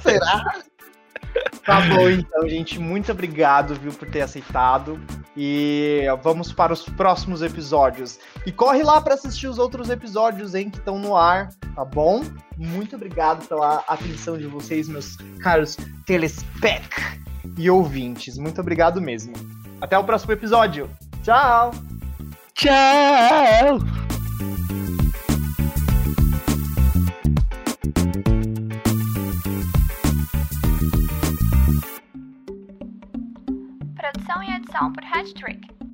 Será? Tá bom, então, gente. Muito obrigado, viu, por ter aceitado. E vamos para os próximos episódios. E corre lá para assistir os outros episódios, hein, que estão no ar, tá bom? Muito obrigado pela atenção de vocês, meus caros telespec e ouvintes. Muito obrigado mesmo. Até o próximo episódio. Tchau! Tchau! Produção e edição por Hattrick.